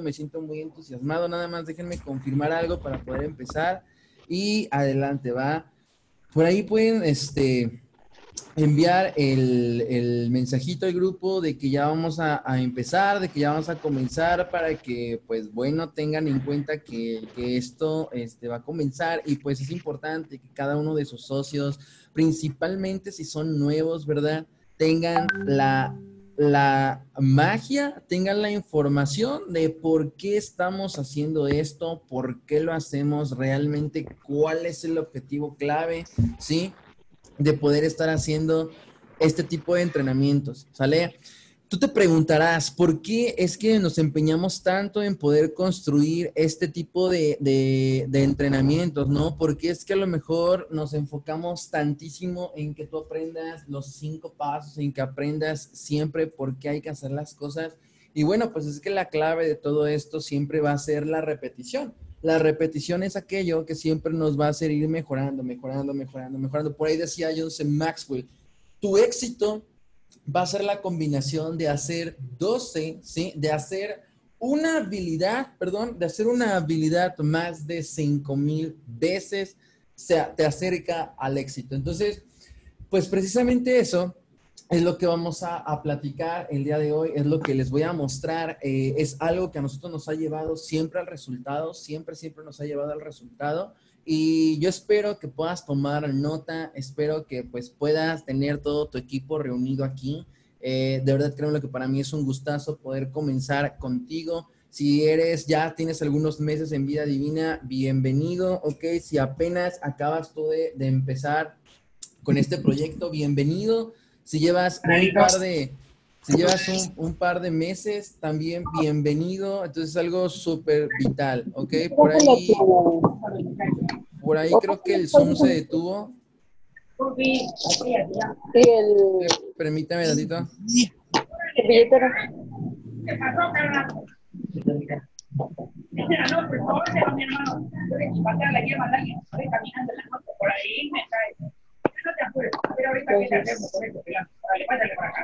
me siento muy entusiasmado. Nada más déjenme confirmar algo para poder empezar. Y adelante, va. Por ahí pueden este, enviar el, mensajito al grupo de que ya vamos a, empezar, de que ya vamos a comenzar para que, pues bueno, tengan en cuenta que, esto este, va a comenzar y pues es importante que cada uno de sus socios, principalmente si son nuevos, ¿verdad? Tengan la la magia, tengan la información de por qué estamos haciendo esto, por qué lo hacemos realmente, cuál es el objetivo clave, ¿sí? De poder estar haciendo este tipo de entrenamientos, ¿sale? Tú te preguntarás, ¿por qué es que nos empeñamos tanto en poder construir este tipo de, de, entrenamientos, no? Porque es que a lo mejor nos enfocamos tantísimo en que tú aprendas los cinco pasos, en que aprendas siempre por qué hay que hacer las cosas. Y bueno, pues es que la clave de todo esto siempre va a ser la repetición. La repetición es aquello que siempre nos va a hacer ir mejorando, mejorando, mejorando, mejorando. Por ahí decía Joseph Maxwell, tu éxito va a ser la combinación de hacer 12, ¿sí? De hacer una habilidad, perdón, de hacer una habilidad más de 5 mil veces se, te acerca al éxito. Entonces, pues precisamente eso es lo que vamos a, platicar el día de hoy, es lo que les voy a mostrar. Eh, es algo que a nosotros nos ha llevado siempre al resultado, siempre, siempre nos ha llevado al resultado. Y yo espero que puedas tomar nota, espero que pues puedas tener todo tu equipo reunido aquí. Eh, de verdad, créanme que para mí es un gustazo poder comenzar contigo. Si eres, ya tienes algunos meses en vida divina, bienvenido, ok. Si apenas acabas tú de, empezar con este proyecto, bienvenido. Si llevas un par de, si llevas un, un, par de meses, también bienvenido. Entonces es algo súper vital, ¿ok? Por ahí, por ahí creo que el Zoom se detuvo. Sí, el... Permítame, tantito. ¿Qué pasó, carnal? No, por favor, mi hermano. Pasar la lleva a alguien. Estoy caminando en la noche por ahí me cae. No te apures. Pero ahorita que te hacemos pásale para acá.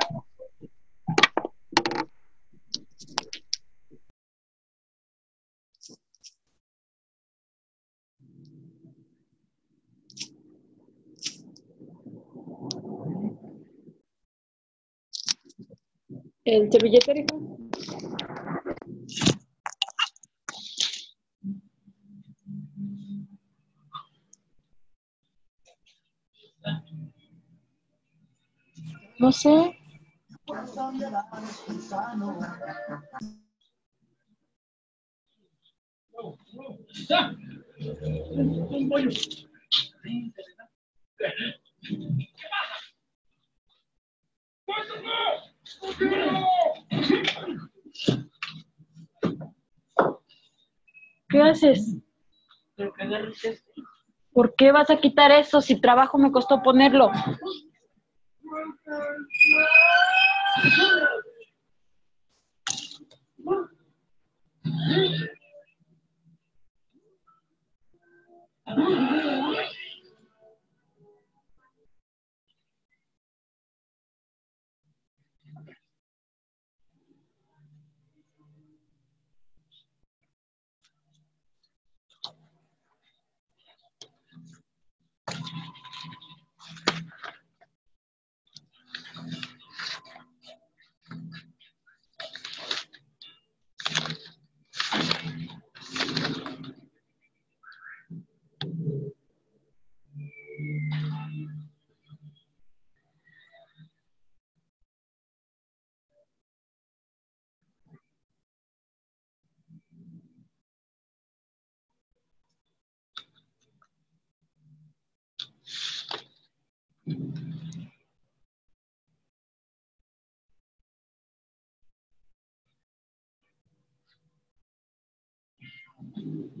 ¿El servillete, hijo? No sé. ¿Qué ¿Qué haces? ¿Por qué vas a quitar eso si trabajo me costó ponerlo? Thank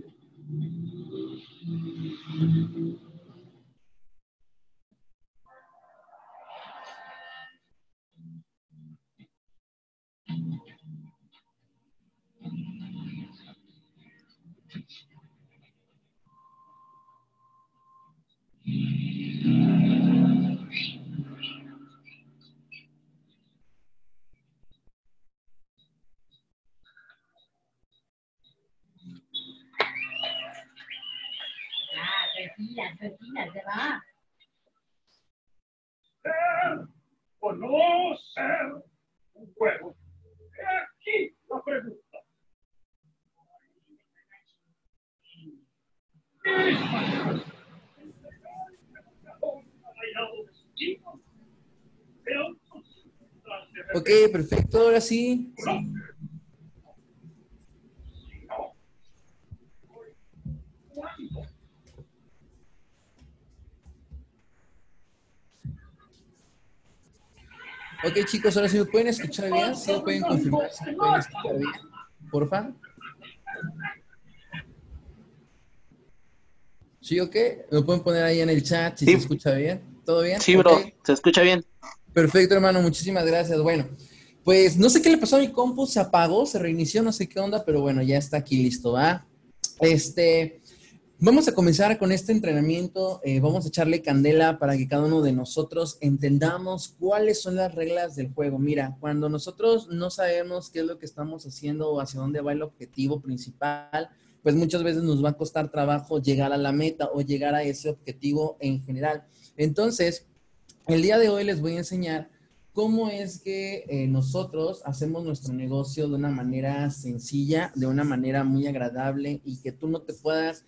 you. Va. ¿Ser o un juego? Aquí la pregunta. Ok, perfecto, ahora sí. Chicos, ahora sí me pueden escuchar bien, sí me pueden confirmar si me pueden escuchar bien, porfa. ¿Sí o qué? ¿Me pueden poner ahí en el chat si Sí. se escucha bien? ¿Todo bien? Sí, bro, se escucha bien. Perfecto, hermano, muchísimas gracias. Bueno, pues no sé qué le pasó a mi compu, se apagó, se reinició, no sé qué onda, pero bueno, ya está aquí listo, ¿va? Este, vamos a comenzar con este entrenamiento, eh, vamos a echarle candela para que cada uno de nosotros entendamos cuáles son las reglas del juego. Mira, cuando nosotros no sabemos qué es lo que estamos haciendo o hacia dónde va el objetivo principal, pues muchas veces nos va a costar trabajo llegar a la meta o llegar a ese objetivo en general. Entonces, el día de hoy les voy a enseñar cómo es que eh, nosotros hacemos nuestro negocio de una manera sencilla, de una manera muy agradable y que tú no te puedas,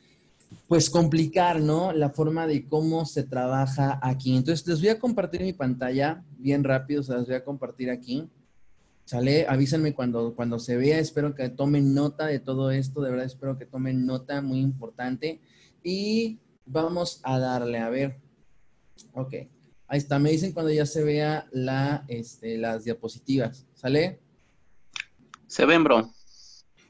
pues, complicar, ¿no? La forma de cómo se trabaja aquí. Entonces, les voy a compartir mi pantalla bien rápido, se las voy a compartir aquí. ¿Sale? Avísenme cuando, cuando se vea, espero que tomen nota de todo esto, de verdad espero que tomen nota, muy importante. Y vamos a darle, a ver. Ok. Ahí está, me dicen cuando ya se vea la, este, las diapositivas. ¿Sale? Se ven, bro.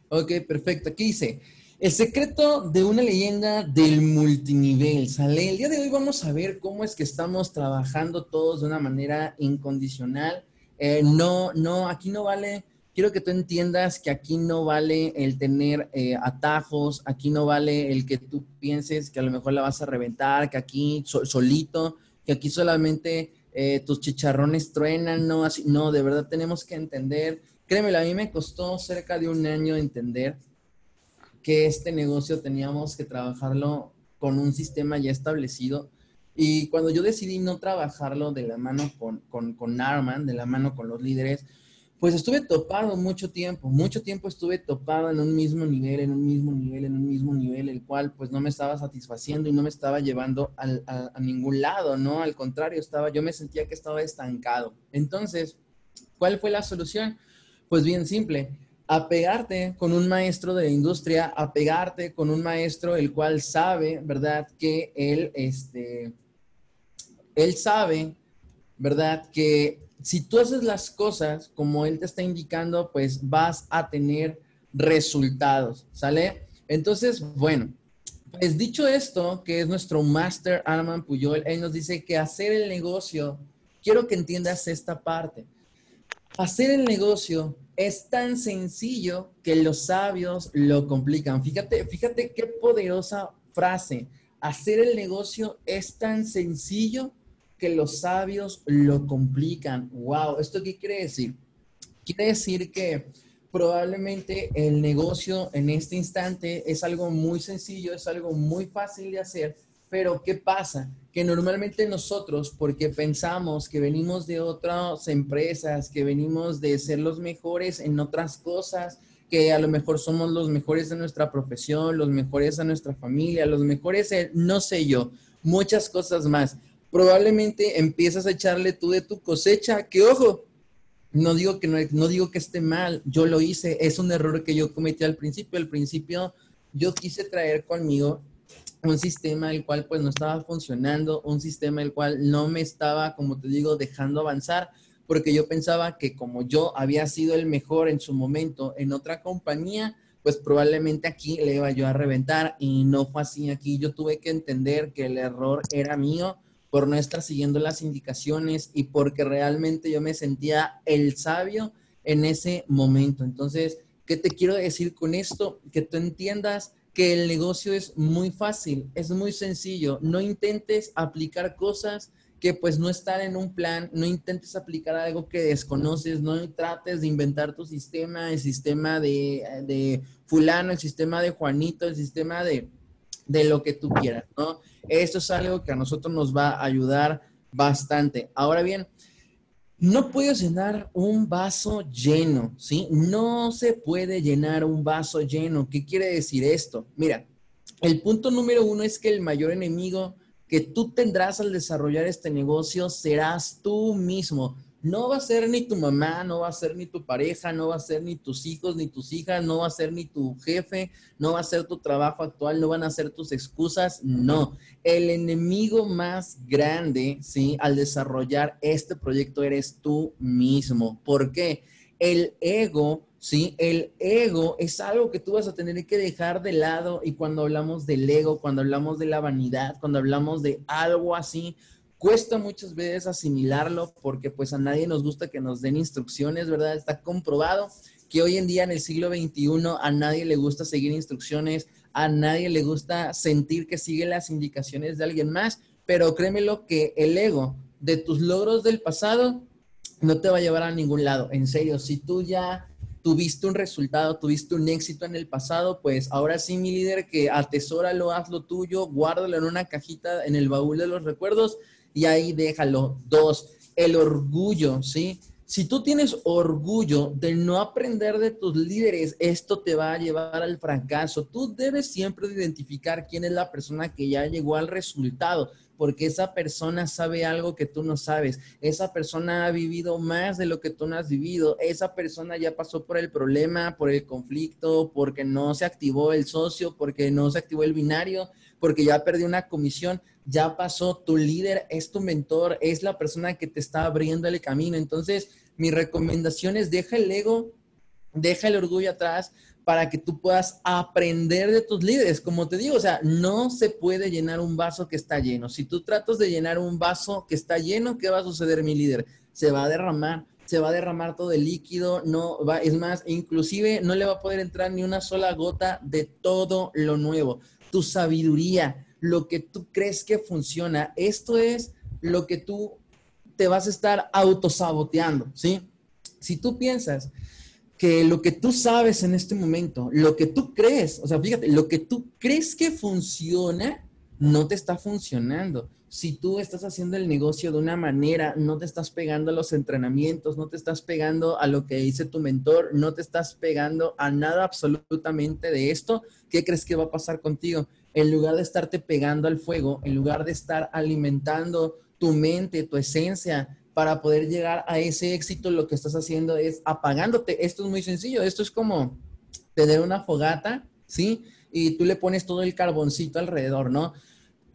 Ok, perfecto. Aquí dice, el secreto de una leyenda del multinivel. ¿Sale? El día de hoy vamos a ver cómo es que estamos trabajando todos de una manera incondicional. Eh, no, no, aquí no vale, quiero que tú entiendas que aquí no vale el tener eh, atajos, aquí no vale el que tú pienses que a lo mejor la vas a reventar, que aquí so- solito, que aquí solamente eh, tus chicharrones truenan, no, así, no, de verdad tenemos que entender, créemelo, a mí me costó cerca de un año entender que este negocio teníamos que trabajarlo con un sistema ya establecido. Y cuando yo decidí no trabajarlo de la mano con, con, con Arman, de la mano con los líderes, pues estuve topado mucho tiempo, mucho tiempo estuve topado en un mismo nivel, en un mismo nivel, en un mismo nivel, el cual pues no me estaba satisfaciendo y no me estaba llevando al- a, a ningún lado, ¿no? Al contrario, estaba, yo me sentía que estaba estancado. Entonces, ¿cuál fue la solución? Pues bien simple, apegarte con un maestro de la industria, apegarte con un maestro el cual sabe, ¿verdad? Que él, este, él sabe, ¿verdad? Que si tú haces las cosas como él te está indicando, pues vas a tener resultados, ¿sale? Entonces, bueno, pues dicho esto, que es nuestro master Arman Puyol, él nos dice que hacer el negocio, quiero que entiendas esta parte. Hacer el negocio es tan sencillo que los sabios lo complican. Fíjate, fíjate qué poderosa frase. Hacer el negocio es tan sencillo que los sabios lo complican. Wow, ¿esto qué quiere decir? Quiere decir que probablemente el negocio en este instante es algo muy sencillo, es algo muy fácil de hacer, pero ¿qué pasa? Que normalmente nosotros, porque pensamos que venimos de otras empresas, que venimos de ser los mejores en otras cosas, que a lo mejor somos los mejores de nuestra profesión, los mejores de nuestra familia, los mejores, en, no sé yo, muchas cosas más. Probablemente empiezas a echarle tú de tu cosecha, que ojo, no digo que no, no digo que esté mal, yo lo hice, es un error que yo cometí al principio. Al principio yo quise traer conmigo un sistema el cual pues no estaba funcionando, un sistema el cual no me estaba, como te digo, dejando avanzar, porque yo pensaba que como yo había sido el mejor en su momento en otra compañía, pues probablemente aquí le iba yo a reventar y no fue así. Aquí yo tuve que entender que el error era mío por no estar siguiendo las indicaciones y porque realmente yo me sentía el sabio en ese momento. Entonces, ¿qué te quiero decir con esto? Que tú entiendas que el negocio es muy fácil, es muy sencillo. No intentes aplicar cosas que pues no están en un plan, no intentes aplicar algo que desconoces, no trates de inventar tu sistema, el sistema de, de fulano, el sistema de Juanito, el sistema de de lo que tú quieras, ¿no? Esto es algo que a nosotros nos va a ayudar bastante. Ahora bien, no puedes llenar un vaso lleno, ¿sí? No se puede llenar un vaso lleno. ¿Qué quiere decir esto? Mira, el punto número uno es que el mayor enemigo que tú tendrás al desarrollar este negocio serás tú mismo. No va a ser ni tu mamá, no va a ser ni tu pareja, no va a ser ni tus hijos, ni tus hijas, no va a ser ni tu jefe, no va a ser tu trabajo actual, no van a ser tus excusas, no. El enemigo más grande, ¿sí? Al desarrollar este proyecto eres tú mismo. ¿Por qué? El ego ¿sí? El ego es algo que tú vas a tener que dejar de lado y cuando hablamos del ego, cuando hablamos de la vanidad, cuando hablamos de algo así, cuesta muchas veces asimilarlo porque pues a nadie nos gusta que nos den instrucciones, ¿verdad? Está comprobado que hoy en día en el siglo XXI a nadie le gusta seguir instrucciones, a nadie le gusta sentir que sigue las indicaciones de alguien más, pero créemelo que el ego de tus logros del pasado no te va a llevar a ningún lado. En serio, si tú ya tuviste un resultado, tuviste un éxito en el pasado, pues ahora sí, mi líder, que atesóralo, haz lo tuyo, guárdalo en una cajita en el baúl de los recuerdos y ahí déjalo. Dos, el orgullo, ¿sí? Si tú tienes orgullo de no aprender de tus líderes, esto te va a llevar al fracaso. Tú debes siempre identificar quién es la persona que ya llegó al resultado porque esa persona sabe algo que tú no sabes, esa persona ha vivido más de lo que tú no has vivido, esa persona ya pasó por el problema, por el conflicto, porque no se activó el socio, porque no se activó el binario, porque ya perdió una comisión, ya pasó, tu líder es tu mentor, es la persona que te está abriendo el camino. Entonces, mi recomendación es deja el ego, deja el orgullo atrás, para que tú puedas aprender de tus líderes. Como te digo, o sea, no se puede llenar un vaso que está lleno. Si tú tratas de llenar un vaso que está lleno, ¿qué va a suceder, mi líder? Se va a derramar, se va a derramar todo el líquido, no va, es más, inclusive no le va a poder entrar ni una sola gota de todo lo nuevo. Tu sabiduría, lo que tú crees que funciona, esto es lo que tú te vas a estar autosaboteando, ¿sí? Si tú piensas que lo que tú sabes en este momento, lo que tú crees, o sea, fíjate, lo que tú crees que funciona, no te está funcionando. Si tú estás haciendo el negocio de una manera, no te estás pegando a los entrenamientos, no te estás pegando a lo que dice tu mentor, no te estás pegando a nada absolutamente de esto, ¿qué crees que va a pasar contigo? En lugar de estarte pegando al fuego, en lugar de estar alimentando tu mente, tu esencia, para poder llegar a ese éxito, lo que estás haciendo es apagándote. Esto es muy sencillo. Esto es como tener una fogata, ¿sí? Y tú le pones todo el carboncito alrededor, ¿no?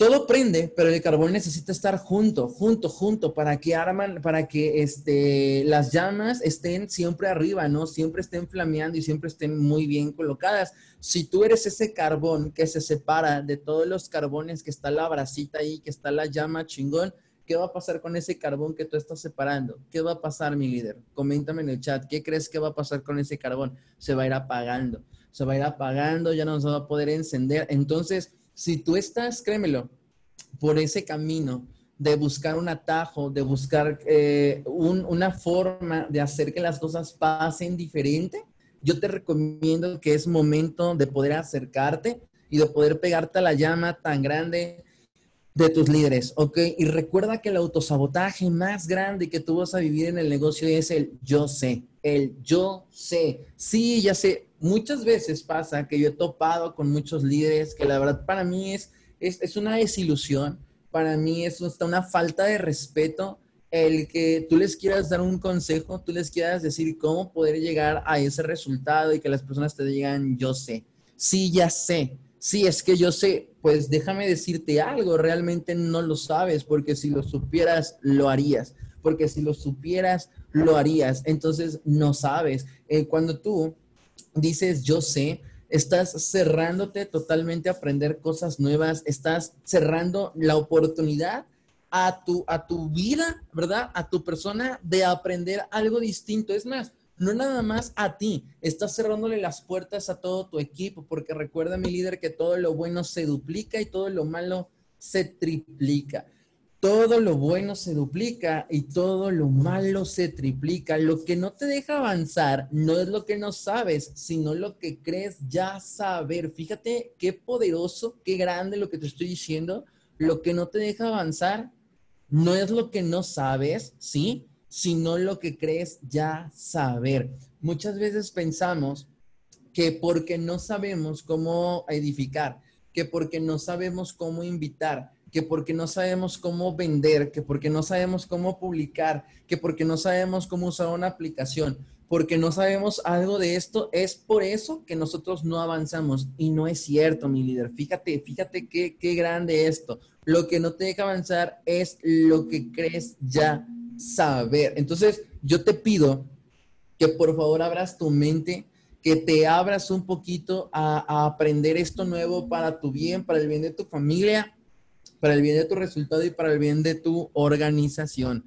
Todo prende, pero el carbón necesita estar junto, junto, junto, para que arman, para que este, las llamas estén siempre arriba, ¿no? Siempre estén flameando y siempre estén muy bien colocadas. Si tú eres ese carbón que se separa de todos los carbones, que está la brasita ahí, que está la llama chingón, ¿Qué va a pasar con ese carbón que tú estás separando? ¿Qué va a pasar, mi líder? Coméntame en el chat. ¿Qué crees que va a pasar con ese carbón? Se va a ir apagando. Se va a ir apagando, ya no se va a poder encender. Entonces, si tú estás, créemelo, por ese camino de buscar un atajo, de buscar eh, una forma de hacer que las cosas pasen diferente, yo te recomiendo que es momento de poder acercarte y de poder pegarte a la llama tan grande de tus líderes, ¿ok? Y recuerda que el autosabotaje más grande que tú vas a vivir en el negocio es el yo sé, el yo sé. Sí, ya sé, muchas veces pasa que yo he topado con muchos líderes que la verdad para mí es, es, una desilusión, para mí es una falta de respeto el que tú les quieras dar un consejo, tú les quieras decir cómo poder llegar a ese resultado y que las personas te digan yo sé. Sí, ya sé Sí, es que yo sé, pues déjame decirte algo, realmente no lo sabes, porque si lo supieras, lo harías, porque si lo supieras, lo harías, entonces no sabes. Eh, cuando tú dices yo sé, estás cerrándote totalmente a aprender cosas nuevas, estás cerrando la oportunidad a tu, a tu vida, ¿verdad? A tu persona de aprender algo distinto. Es más, no nada más a ti, estás cerrándole las puertas a todo tu equipo, porque recuerda mi líder que todo lo bueno se duplica y todo lo malo se triplica. todo lo bueno se duplica y todo lo malo se triplica. Lo que no te deja avanzar no es lo que no sabes, sino lo que crees ya saber. Fíjate qué poderoso, qué grande lo que te estoy diciendo. Lo que no te deja avanzar no es lo que no sabes, ¿sí? Sino lo que crees ya saber. Muchas veces pensamos que porque no sabemos cómo edificar, que porque no sabemos cómo invitar, que porque no sabemos cómo vender, que porque no sabemos cómo publicar, que porque no sabemos cómo usar una aplicación, porque no sabemos algo de esto, es por eso que nosotros no avanzamos. Y no es cierto, mi líder. Fíjate, fíjate qué, qué grande esto. Lo que no te deja avanzar es lo que crees ya saber. Entonces, yo te pido que por favor abras tu mente, que te abras un poquito a, aprender esto nuevo para tu bien, para el bien de tu familia para el bien de tu resultado y para el bien de tu organización.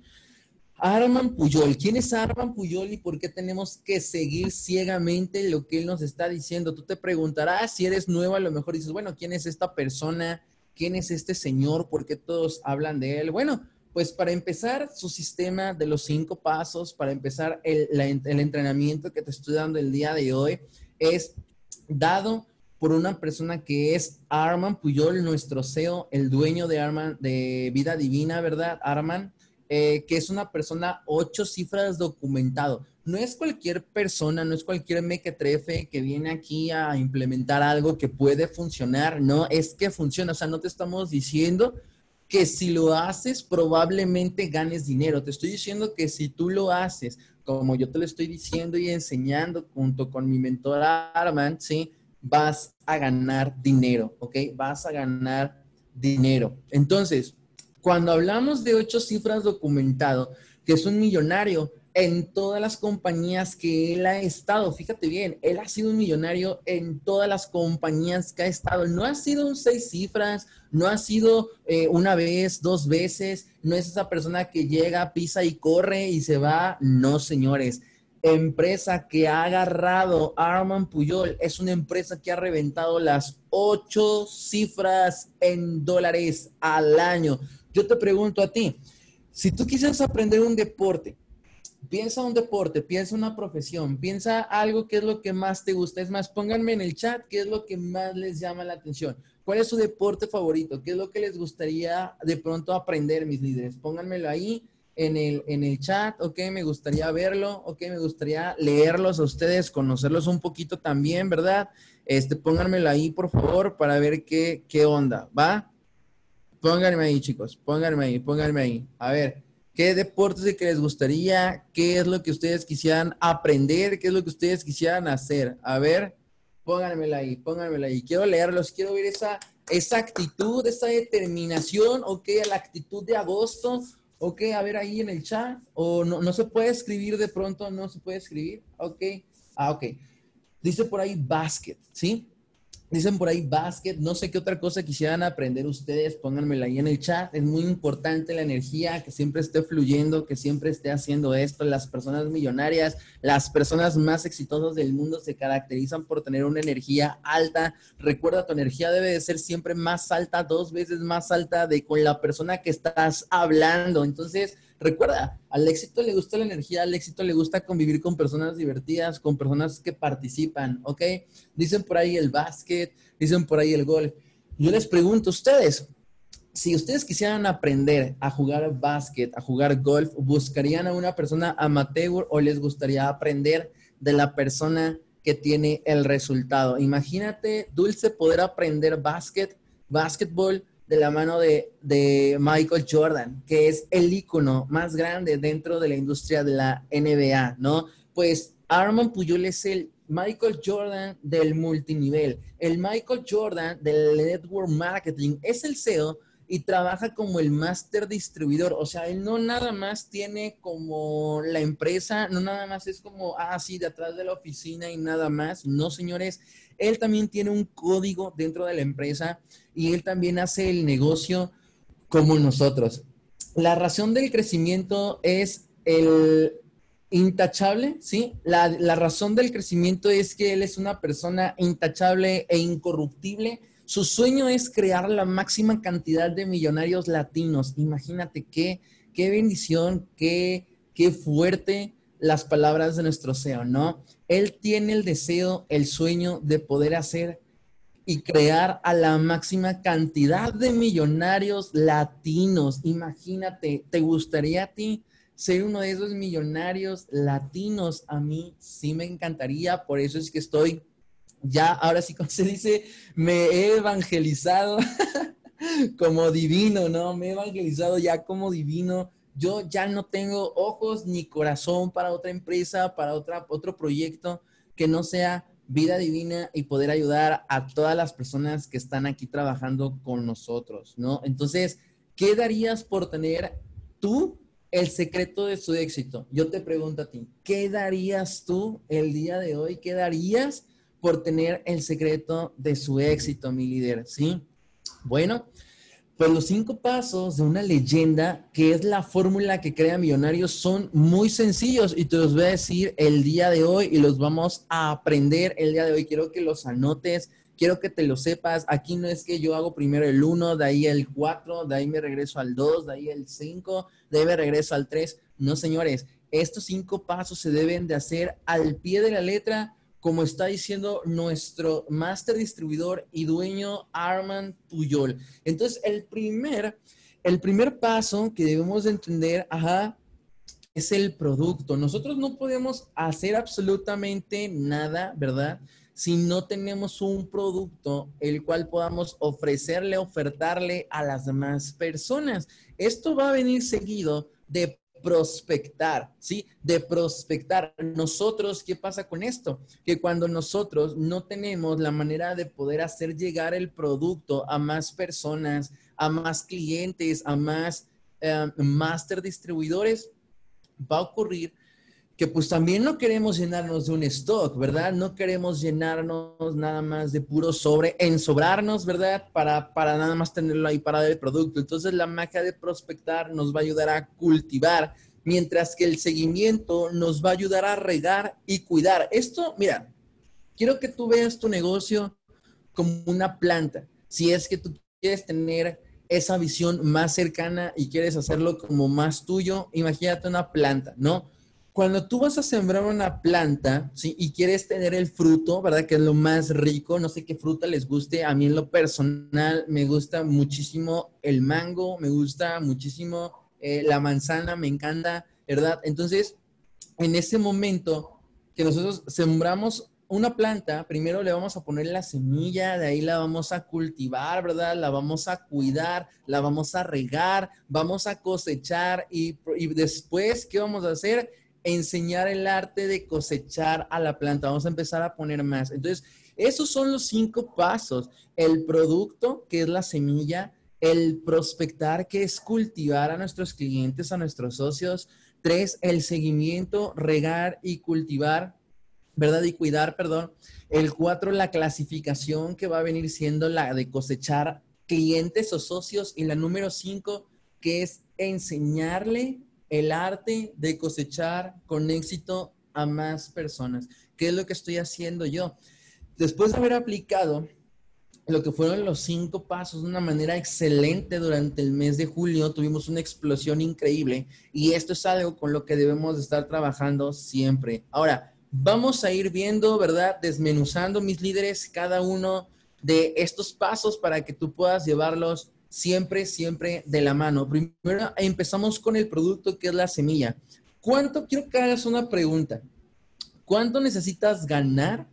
Arman Puyol, ¿quién es Arman Puyol y por qué tenemos que seguir ciegamente lo que él nos está diciendo? Tú te preguntarás si eres nuevo, a lo mejor dices, bueno, ¿quién es esta persona? ¿Quién es este señor? ¿Por qué todos hablan de él? Bueno, pues para empezar, su sistema de los cinco pasos, para empezar el, entrenamiento que te estoy dando el día de hoy, es dado por una persona que es Arman Puyol, nuestro CEO, el dueño de Arman, de Vida Divina, ¿verdad? Arman, eh, que es una persona ocho cifras documentado. No es cualquier persona, no es cualquier mequetrefe que viene aquí a implementar algo que puede funcionar, no, es que funciona, o sea, no te estamos diciendo que si lo haces probablemente ganes dinero, te estoy diciendo que si tú lo haces como yo te lo estoy diciendo y enseñando junto con mi mentor Arman, ¿sí? vas a ganar dinero, ¿ok? Vas a ganar dinero. Entonces, cuando hablamos de ocho cifras documentado, que es un millonario en todas las compañías que él ha estado, fíjate bien, él ha sido un millonario en todas las compañías que ha estado. No ha sido un seis cifras, no ha sido eh, una vez, dos veces, no es esa persona que llega, pisa y corre y se va. No, señores empresa que ha agarrado Arman Puyol es una empresa que ha reventado las ocho cifras en dólares al año. Yo te pregunto a ti, si tú quisieras aprender un deporte, piensa un deporte, piensa una profesión, piensa algo que es lo que más te gusta. Es más, pónganme en el chat qué es lo que más les llama la atención. ¿Cuál es su deporte favorito? ¿Qué es lo que les gustaría de pronto aprender, mis líderes? Pónganmelo ahí en el, en el chat, ok, me gustaría verlo, ok, me gustaría leerlos a ustedes, conocerlos un poquito también, ¿verdad? Este, pónganmelo ahí, por favor, para ver qué, qué onda, ¿va? Pónganme ahí, chicos, pónganme ahí, pónganme ahí. A ver, ¿qué deportes les gustaría? ¿Qué es lo que ustedes quisieran aprender? ¿Qué es lo que ustedes quisieran hacer? A ver, pónganmelo ahí, pónganmelo ahí. Quiero leerlos, quiero ver esa, esa actitud, esa determinación, ok, la actitud de agosto Ok, a ver ahí en el chat. O no, no se puede escribir de pronto, no se puede escribir. Ok. Ah, ok. Dice por ahí basket, ¿sí? Dicen por ahí basket, no sé qué otra cosa quisieran aprender ustedes, pónganmela ahí en el chat. Es muy importante la energía, que siempre esté fluyendo, que siempre esté haciendo esto. Las personas millonarias, las personas más exitosas del mundo se caracterizan por tener una energía alta. Recuerda, tu energía debe de ser siempre más alta, dos veces más alta de con la persona que estás hablando. Entonces, Recuerda, al éxito le gusta la energía, al éxito le gusta convivir con personas divertidas, con personas que participan, ¿ok? Dicen por ahí el básquet, dicen por ahí el golf. Yo les pregunto a ustedes, si ustedes quisieran aprender a jugar básquet, a jugar golf, ¿buscarían a una persona amateur o les gustaría aprender de la persona que tiene el resultado? Imagínate, Dulce, poder aprender básquet, básquetbol de la mano de, Michael Jordan, que es el ícono más grande dentro de la industria de la NBA, ¿no? Pues Armand Puyol es el Michael Jordan del multinivel, el Michael Jordan del network marketing, es el CEO y trabaja como el master distribuidor. O sea, él no nada más tiene como la empresa, no nada más es como, ah, de atrás de la oficina y nada más. No, señores, él también tiene un código dentro de la empresa y él también hace el negocio como nosotros. La razón del crecimiento es el intachable, ¿sí? La, la razón del crecimiento es que él es una persona intachable e incorruptible Su sueño es crear la máxima cantidad de millonarios latinos. Imagínate qué, qué bendición, qué, qué fuerte las palabras de nuestro CEO, ¿no? Él tiene el deseo, el sueño de poder hacer y crear a la máxima cantidad de millonarios latinos. Imagínate, ¿te gustaría a ti ser uno de esos millonarios latinos? A mí sí me encantaría, por eso es que estoy ya, ahora sí, como se dice, me he evangelizado como divino, ¿no? Me he evangelizado ya como divino. Yo ya no tengo ojos ni corazón para otra empresa, para otra, otro proyecto que no sea vida divina y poder ayudar a todas las personas que están aquí trabajando con nosotros, ¿no? Entonces, ¿qué darías por tener tú el secreto de su éxito? Yo te pregunto a ti, ¿qué darías tú el día de hoy? ¿Qué darías por tener el secreto de su éxito, mi líder? ¿Sí? Bueno, pues los cinco pasos de una leyenda, que es la fórmula que crea millonarios, son muy sencillos y te los voy a decir el día de hoy y los vamos a aprender el día de hoy. Quiero que los anotes, quiero que te lo sepas. Aquí no es que yo hago primero el 1, de ahí el 4, de ahí me regreso al 2, de ahí el 5, de ahí regreso al 3. No, señores, estos cinco pasos se deben de hacer al pie de la letra como está diciendo nuestro máster distribuidor y dueño Armand Puyol. Entonces, el primer, el primer paso que debemos de entender, es el producto. Nosotros no podemos hacer absolutamente nada, ¿verdad? Si no tenemos un producto el cual podamos ofrecerle, ofertarle a las demás personas. Esto va a venir seguido de prospectar, ¿sí? De prospectar. Nosotros, ¿qué pasa con esto? Que cuando nosotros no tenemos la manera de poder hacer llegar el producto a más personas, a más clientes, a más eh, master distribuidores, va a ocurrir que pues también no queremos llenarnos de un stock, ¿verdad? No queremos llenarnos nada más de puro sobre, ensobrarnos, ¿verdad? Para, para nada más tenerlo ahí para el producto. Entonces la magia de prospectar nos va a ayudar a cultivar, mientras que el seguimiento nos va a ayudar a regar y cuidar. Esto, mira, quiero que tú veas tu negocio como una planta. Si es que tú quieres tener esa visión más cercana y quieres hacerlo como más tuyo, imagínate una planta, ¿no? Cuando tú vas a sembrar una planta. Y quieres tener el fruto, ¿verdad? Que es lo más rico, no sé qué fruta les guste, a mí en lo personal me gusta muchísimo el mango, me gusta muchísimo eh, la manzana, me encanta, ¿verdad? Entonces, en ese momento que nosotros sembramos una planta, primero le vamos a poner la semilla, de ahí la vamos a cultivar, ¿verdad? La vamos a cuidar, la vamos a regar, vamos a cosechar y después, ¿qué vamos a hacer? Enseñar el arte de cosechar a la planta. Vamos a empezar a poner más. Entonces, esos son los cinco pasos. El producto, que es la semilla, el prospectar, que es cultivar a nuestros clientes, a nuestros socios. Tres, el seguimiento, regar y cultivar, ¿verdad? Y cuidar, perdón. El cuatro, la clasificación, que va a venir siendo la de cosechar clientes o socios. Y la número cinco, que es enseñarle el arte de cosechar con éxito a más personas. ¿Qué es lo que estoy haciendo yo? Después de haber aplicado lo que fueron los cinco pasos de una manera excelente durante el mes de julio, tuvimos una explosión increíble y esto es algo con lo que debemos estar trabajando siempre. Ahora, vamos a ir viendo, ¿verdad? Desmenuzando mis líderes cada uno de estos pasos para que tú puedas llevarlos siempre, siempre de la mano. Primero empezamos con el producto que es la semilla. ¿Cuánto, quiero que hagas una pregunta, ¿cuánto necesitas ganar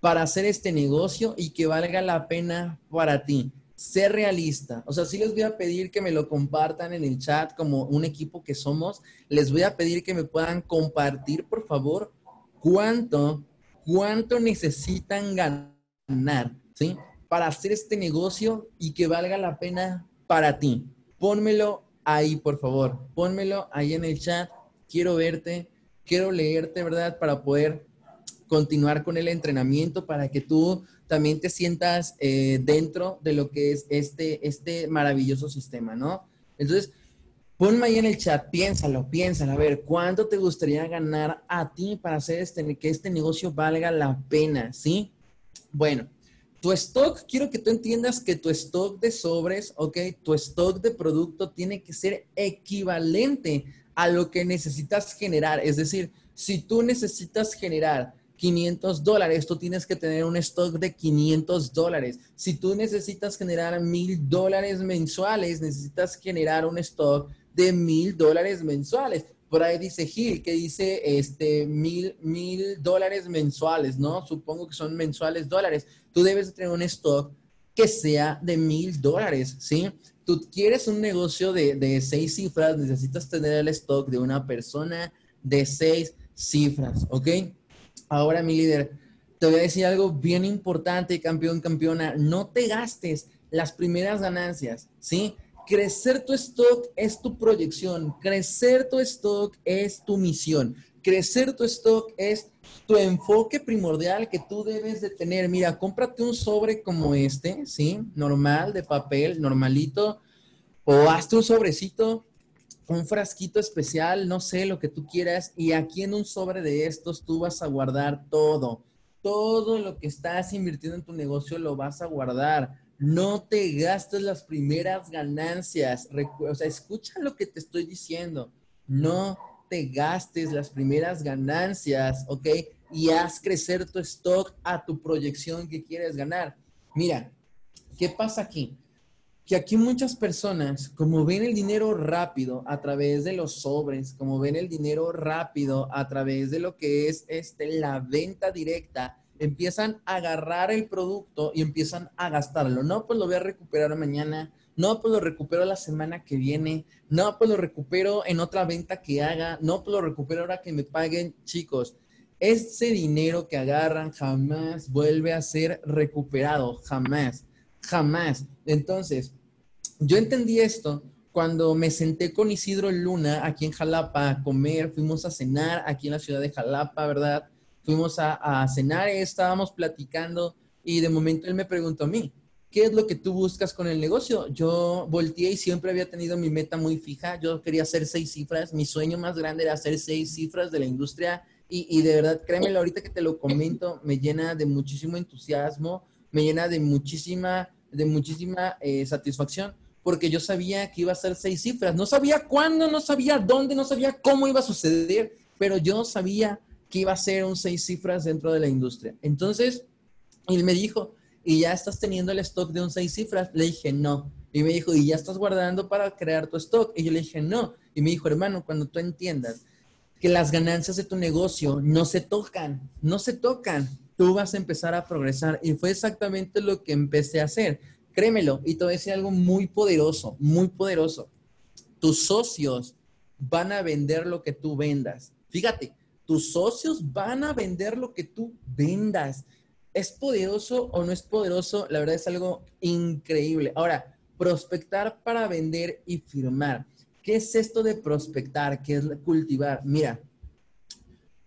para hacer este negocio y que valga la pena para ti? Ser realista. O sea, sí les voy a pedir que me lo compartan en el chat como un equipo que somos. Les voy a pedir que me puedan compartir, por favor, cuánto, cuánto necesitan ganar, ¿sí? Para hacer este negocio y que valga la pena para ti. Pónmelo ahí, por favor. Pónmelo ahí en el chat. Quiero verte, quiero leerte, ¿verdad? Para poder continuar con el entrenamiento, para que tú también te sientas eh, dentro de lo que es este, este maravilloso sistema, ¿no? Entonces, ponme ahí en el chat, piénsalo, piénsalo, a ver, ¿cuánto te gustaría ganar a ti para hacer este, que este negocio valga la pena, ¿sí? Bueno, tu stock, quiero que tú entiendas que tu stock de sobres, ok, tu stock de producto tiene que ser equivalente a lo que necesitas generar. Es decir, si tú necesitas generar 500 dólares, tú tienes que tener un stock de 500 dólares. Si tú necesitas generar mil dólares mensuales, necesitas generar un stock de mil dólares mensuales. Por ahí dice Gil, que dice este mil, mil dólares mensuales, ¿no? Supongo que son mensuales dólares. Tú debes tener un stock que sea de mil dólares, ¿sí? Tú quieres un negocio de, de seis cifras, necesitas tener el stock de una persona de seis cifras, ¿ok? Ahora, mi líder, te voy a decir algo bien importante, campeón, campeona. No te gastes las primeras ganancias, ¿sí? Crecer tu stock es tu proyección, crecer tu stock es tu misión, crecer tu stock es tu enfoque primordial que tú debes de tener. Mira, cómprate un sobre como este, ¿sí? Normal, de papel, normalito, o hazte un sobrecito un frasquito especial, no sé, lo que tú quieras, y aquí en un sobre de estos tú vas a guardar todo. Todo lo que estás invirtiendo en tu negocio lo vas a guardar. No te gastes las primeras ganancias. O sea, escucha lo que te estoy diciendo. No te gastes las primeras ganancias, ¿ok? Y haz crecer tu stock a tu proyección que quieres ganar. Mira, ¿qué pasa aquí? que aquí muchas personas, como ven el dinero rápido a través de los sobres, como ven el dinero rápido a través de lo que es este, la venta directa, empiezan a agarrar el producto y empiezan a gastarlo. No, pues lo voy a recuperar mañana. No, pues lo recupero la semana que viene. No, pues lo recupero en otra venta que haga. No, pues lo recupero ahora que me paguen. Chicos, ese dinero que agarran jamás vuelve a ser recuperado. Jamás. Jamás. Entonces, yo entendí esto cuando me senté con Isidro Luna aquí en Jalapa a comer, fuimos a cenar aquí en la ciudad de Jalapa, ¿verdad? Fuimos a, cenar, estábamos platicando y de momento él me preguntó a mí, ¿qué es lo que tú buscas con el negocio? Yo volteé y siempre había tenido mi meta muy fija, yo quería hacer seis cifras, mi sueño más grande era hacer seis cifras de la industria y, de verdad, créemelo, ahorita que te lo comento, me llena de muchísimo entusiasmo, me llena de muchísima, de muchísima eh, satisfacción porque yo sabía que iba a ser seis cifras. No sabía cuándo, no sabía dónde, no sabía cómo iba a suceder, pero yo sabía que iba a ser un seis cifras dentro de la industria. Entonces, él me dijo, ¿y ya estás teniendo el stock de un seis cifras? Le dije, no. Y me dijo, ¿y ya estás guardando para crear tu stock? Y yo le dije, no. Y me dijo, hermano, cuando tú entiendas que las ganancias de tu negocio no se tocan, no se tocan, tú vas a empezar a progresar. Y fue exactamente lo que empecé a hacer. Créemelo, y te voy a decir algo muy poderoso, muy poderoso. Tus socios van a vender lo que tú vendas. Fíjate, tus socios van a vender lo que tú vendas. ¿Es poderoso o no es poderoso? La verdad es algo increíble. Ahora, prospectar para vender y firmar. ¿Qué es esto de prospectar? ¿Qué es cultivar? Mira,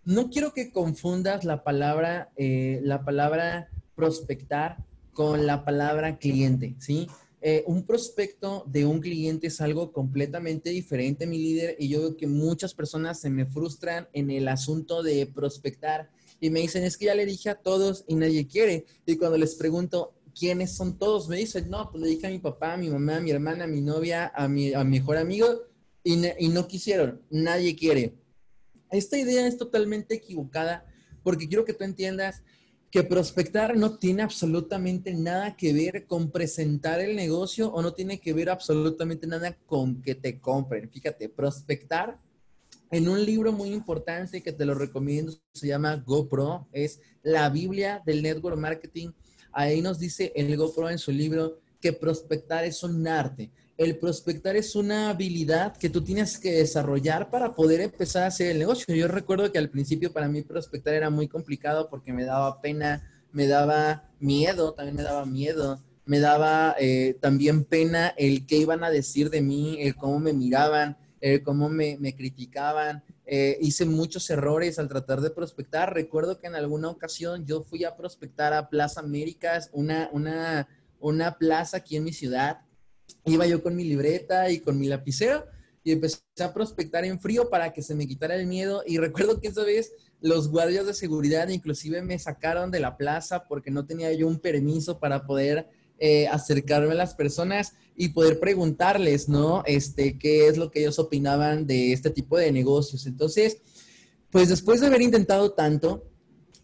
no quiero que confundas la palabra, eh, la palabra prospectar con la palabra cliente, ¿sí? Eh, un prospecto de un cliente es algo completamente diferente, mi líder, y yo veo que muchas personas se me frustran en el asunto de prospectar y me dicen, es que ya le dije a todos y nadie quiere. Y cuando les pregunto, ¿quiénes son todos? Me dicen, no, pues le dije a mi papá, a mi mamá, a mi hermana, a mi novia, a mi, a mi mejor amigo y, y no quisieron, nadie quiere. Esta idea es totalmente equivocada porque quiero que tú entiendas que prospectar no tiene absolutamente nada que ver con presentar el negocio o no tiene que ver absolutamente nada con que te compren. Fíjate, prospectar en un libro muy importante que te lo recomiendo, se llama GoPro, es la Biblia del Network Marketing. Ahí nos dice el GoPro en su libro que prospectar es un arte el prospectar es una habilidad que tú tienes que desarrollar para poder empezar a hacer el negocio. Yo recuerdo que al principio para mí prospectar era muy complicado porque me daba pena, me daba miedo, también me daba miedo, me daba eh, también pena el qué iban a decir de mí, el cómo me miraban, el cómo me, criticaban. Eh, hice muchos errores al tratar de prospectar. Recuerdo que en alguna ocasión yo fui a prospectar a Plaza Américas, una, una, una plaza aquí en mi ciudad iba yo con mi libreta y con mi lapicero y empecé a prospectar en frío para que se me quitara el miedo. Y recuerdo que esa vez los guardias de seguridad inclusive me sacaron de la plaza porque no tenía yo un permiso para poder eh, acercarme a las personas y poder preguntarles, ¿no? Este, qué es lo que ellos opinaban de este tipo de negocios. Entonces, pues después de haber intentado tanto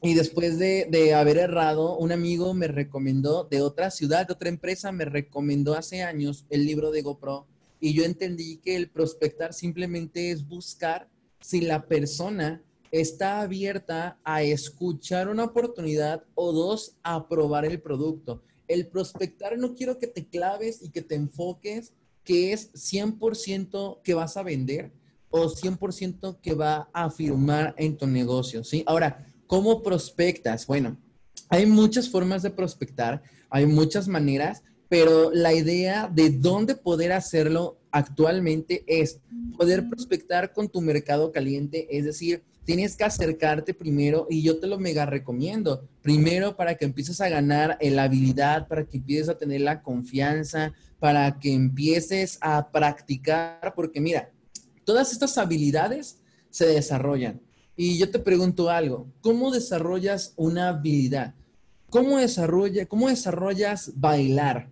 y después de, de haber errado, un amigo me recomendó de otra ciudad, de otra empresa, me recomendó hace años el libro de GoPro y yo entendí que el prospectar simplemente es buscar si la persona está abierta a escuchar una oportunidad o dos, a probar el producto. El prospectar no quiero que te claves y que te enfoques que es 100% que vas a vender o 100% que va a firmar en tu negocio, ¿sí? Ahora, ¿cómo prospectas? Bueno, hay muchas formas de prospectar, hay muchas maneras, pero la idea de dónde poder hacerlo actualmente es poder prospectar con tu mercado caliente, es decir, tienes que acercarte primero y yo te lo mega recomiendo. Primero para que empieces a ganar la habilidad, para que empieces a tener la confianza, para que empieces a practicar, porque mira, todas estas habilidades se desarrollan. Y yo te pregunto algo, ¿cómo desarrollas una habilidad? ¿Cómo, desarrolla, cómo desarrollas bailar?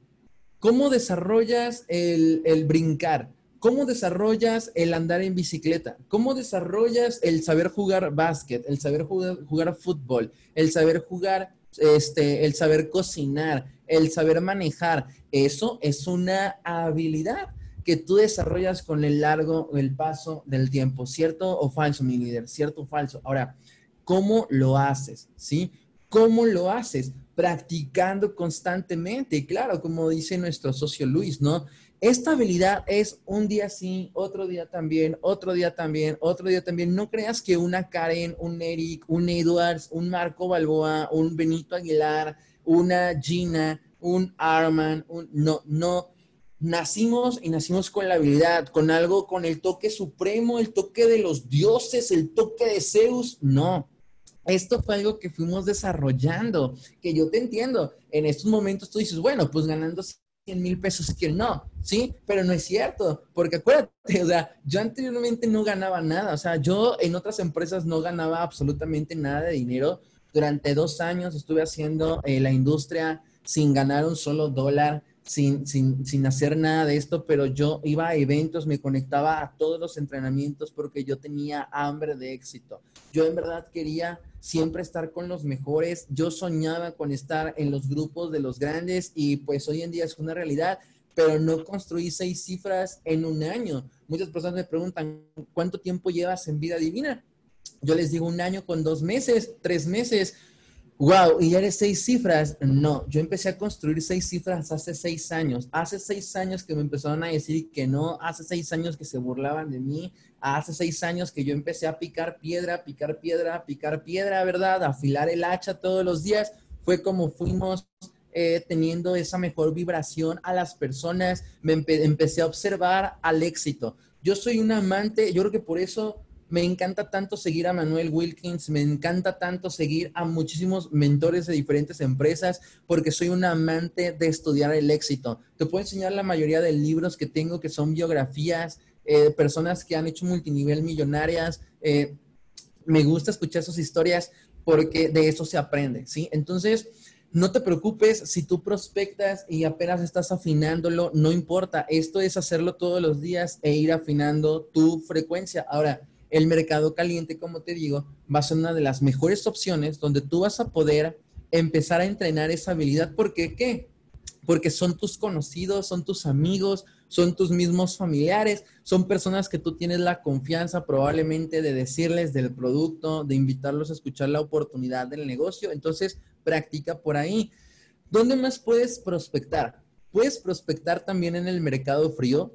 ¿Cómo desarrollas el, brincar? ¿Cómo desarrollas el andar en bicicleta? ¿Cómo desarrollas el saber jugar básquet, el saber jugar, fútbol, el saber jugar, este, el saber cocinar, el saber manejar? Eso es una habilidad que tú desarrollas con el largo, el paso del tiempo, ¿cierto o falso, mi líder? ¿Cierto o falso? Ahora, ¿cómo lo haces? ¿Sí? ¿Cómo lo haces? practicando constantemente. claro, como dice nuestro socio Luis, ¿no? Esta habilidad es un día sí, otro día también, otro día también, otro día también. No creas que una Karen, un Eric, un Edwards, un Marco Balboa, un Benito Aguilar, una Gina, un Arman, un... no, no. Nacimos y nacimos con la habilidad, con algo, con el toque supremo, el toque de los dioses, el toque de Zeus. No, esto fue algo que fuimos desarrollando, que yo te entiendo. En estos momentos tú dices, bueno, pues ganando 100 mil pesos, que no, ¿sí? Pero no es cierto, porque acuérdate, o sea, yo anteriormente no ganaba nada, o sea, yo en otras empresas no ganaba absolutamente nada de dinero. Durante dos años estuve haciendo eh, la industria sin ganar un solo dólar sin, sin, sin, hacer nada de esto, pero yo iba a eventos, me conectaba a todos los entrenamientos porque yo tenía hambre de éxito. Yo en verdad quería siempre estar con los mejores, yo soñaba con estar en los grupos de los grandes y pues hoy en día es una realidad, pero no construí seis cifras en un año. Muchas personas me preguntan, ¿cuánto tiempo llevas en vida divina? Yo les digo un año con dos meses, tres meses Wow, y ya eres seis cifras. No, yo empecé a construir seis cifras hace seis años. Hace seis años que me empezaron a decir que no, hace seis años que se burlaban de mí, hace seis años que yo empecé a picar piedra, picar piedra, picar piedra, ¿verdad? afilar el hacha todos los días. Fue como fuimos eh, teniendo esa mejor vibración a las personas. Me empecé a observar al éxito. Yo soy un amante, yo creo que por eso me encanta tanto seguir a Manuel Wilkins, me encanta tanto seguir a muchísimos mentores de diferentes empresas porque soy un amante de estudiar el éxito. Te puedo enseñar la mayoría de libros que tengo que son biografías eh, personas que han hecho multinivel millonarias. Eh, me gusta escuchar sus historias porque de eso se aprende, ¿sí? Entonces, no te preocupes si tú prospectas y apenas estás afinándolo, no importa. Esto es hacerlo todos los días e ir afinando tu frecuencia. Ahora, el mercado caliente, como te digo, va a ser una de las mejores opciones donde tú vas a poder empezar a entrenar esa habilidad. ¿Por qué? ¿Qué? Porque son tus conocidos, son tus amigos, son tus mismos familiares, son personas que tú tienes la confianza probablemente de decirles del producto, de invitarlos a escuchar la oportunidad del negocio. Entonces, practica por ahí. ¿Dónde más puedes prospectar? Puedes prospectar también en el mercado frío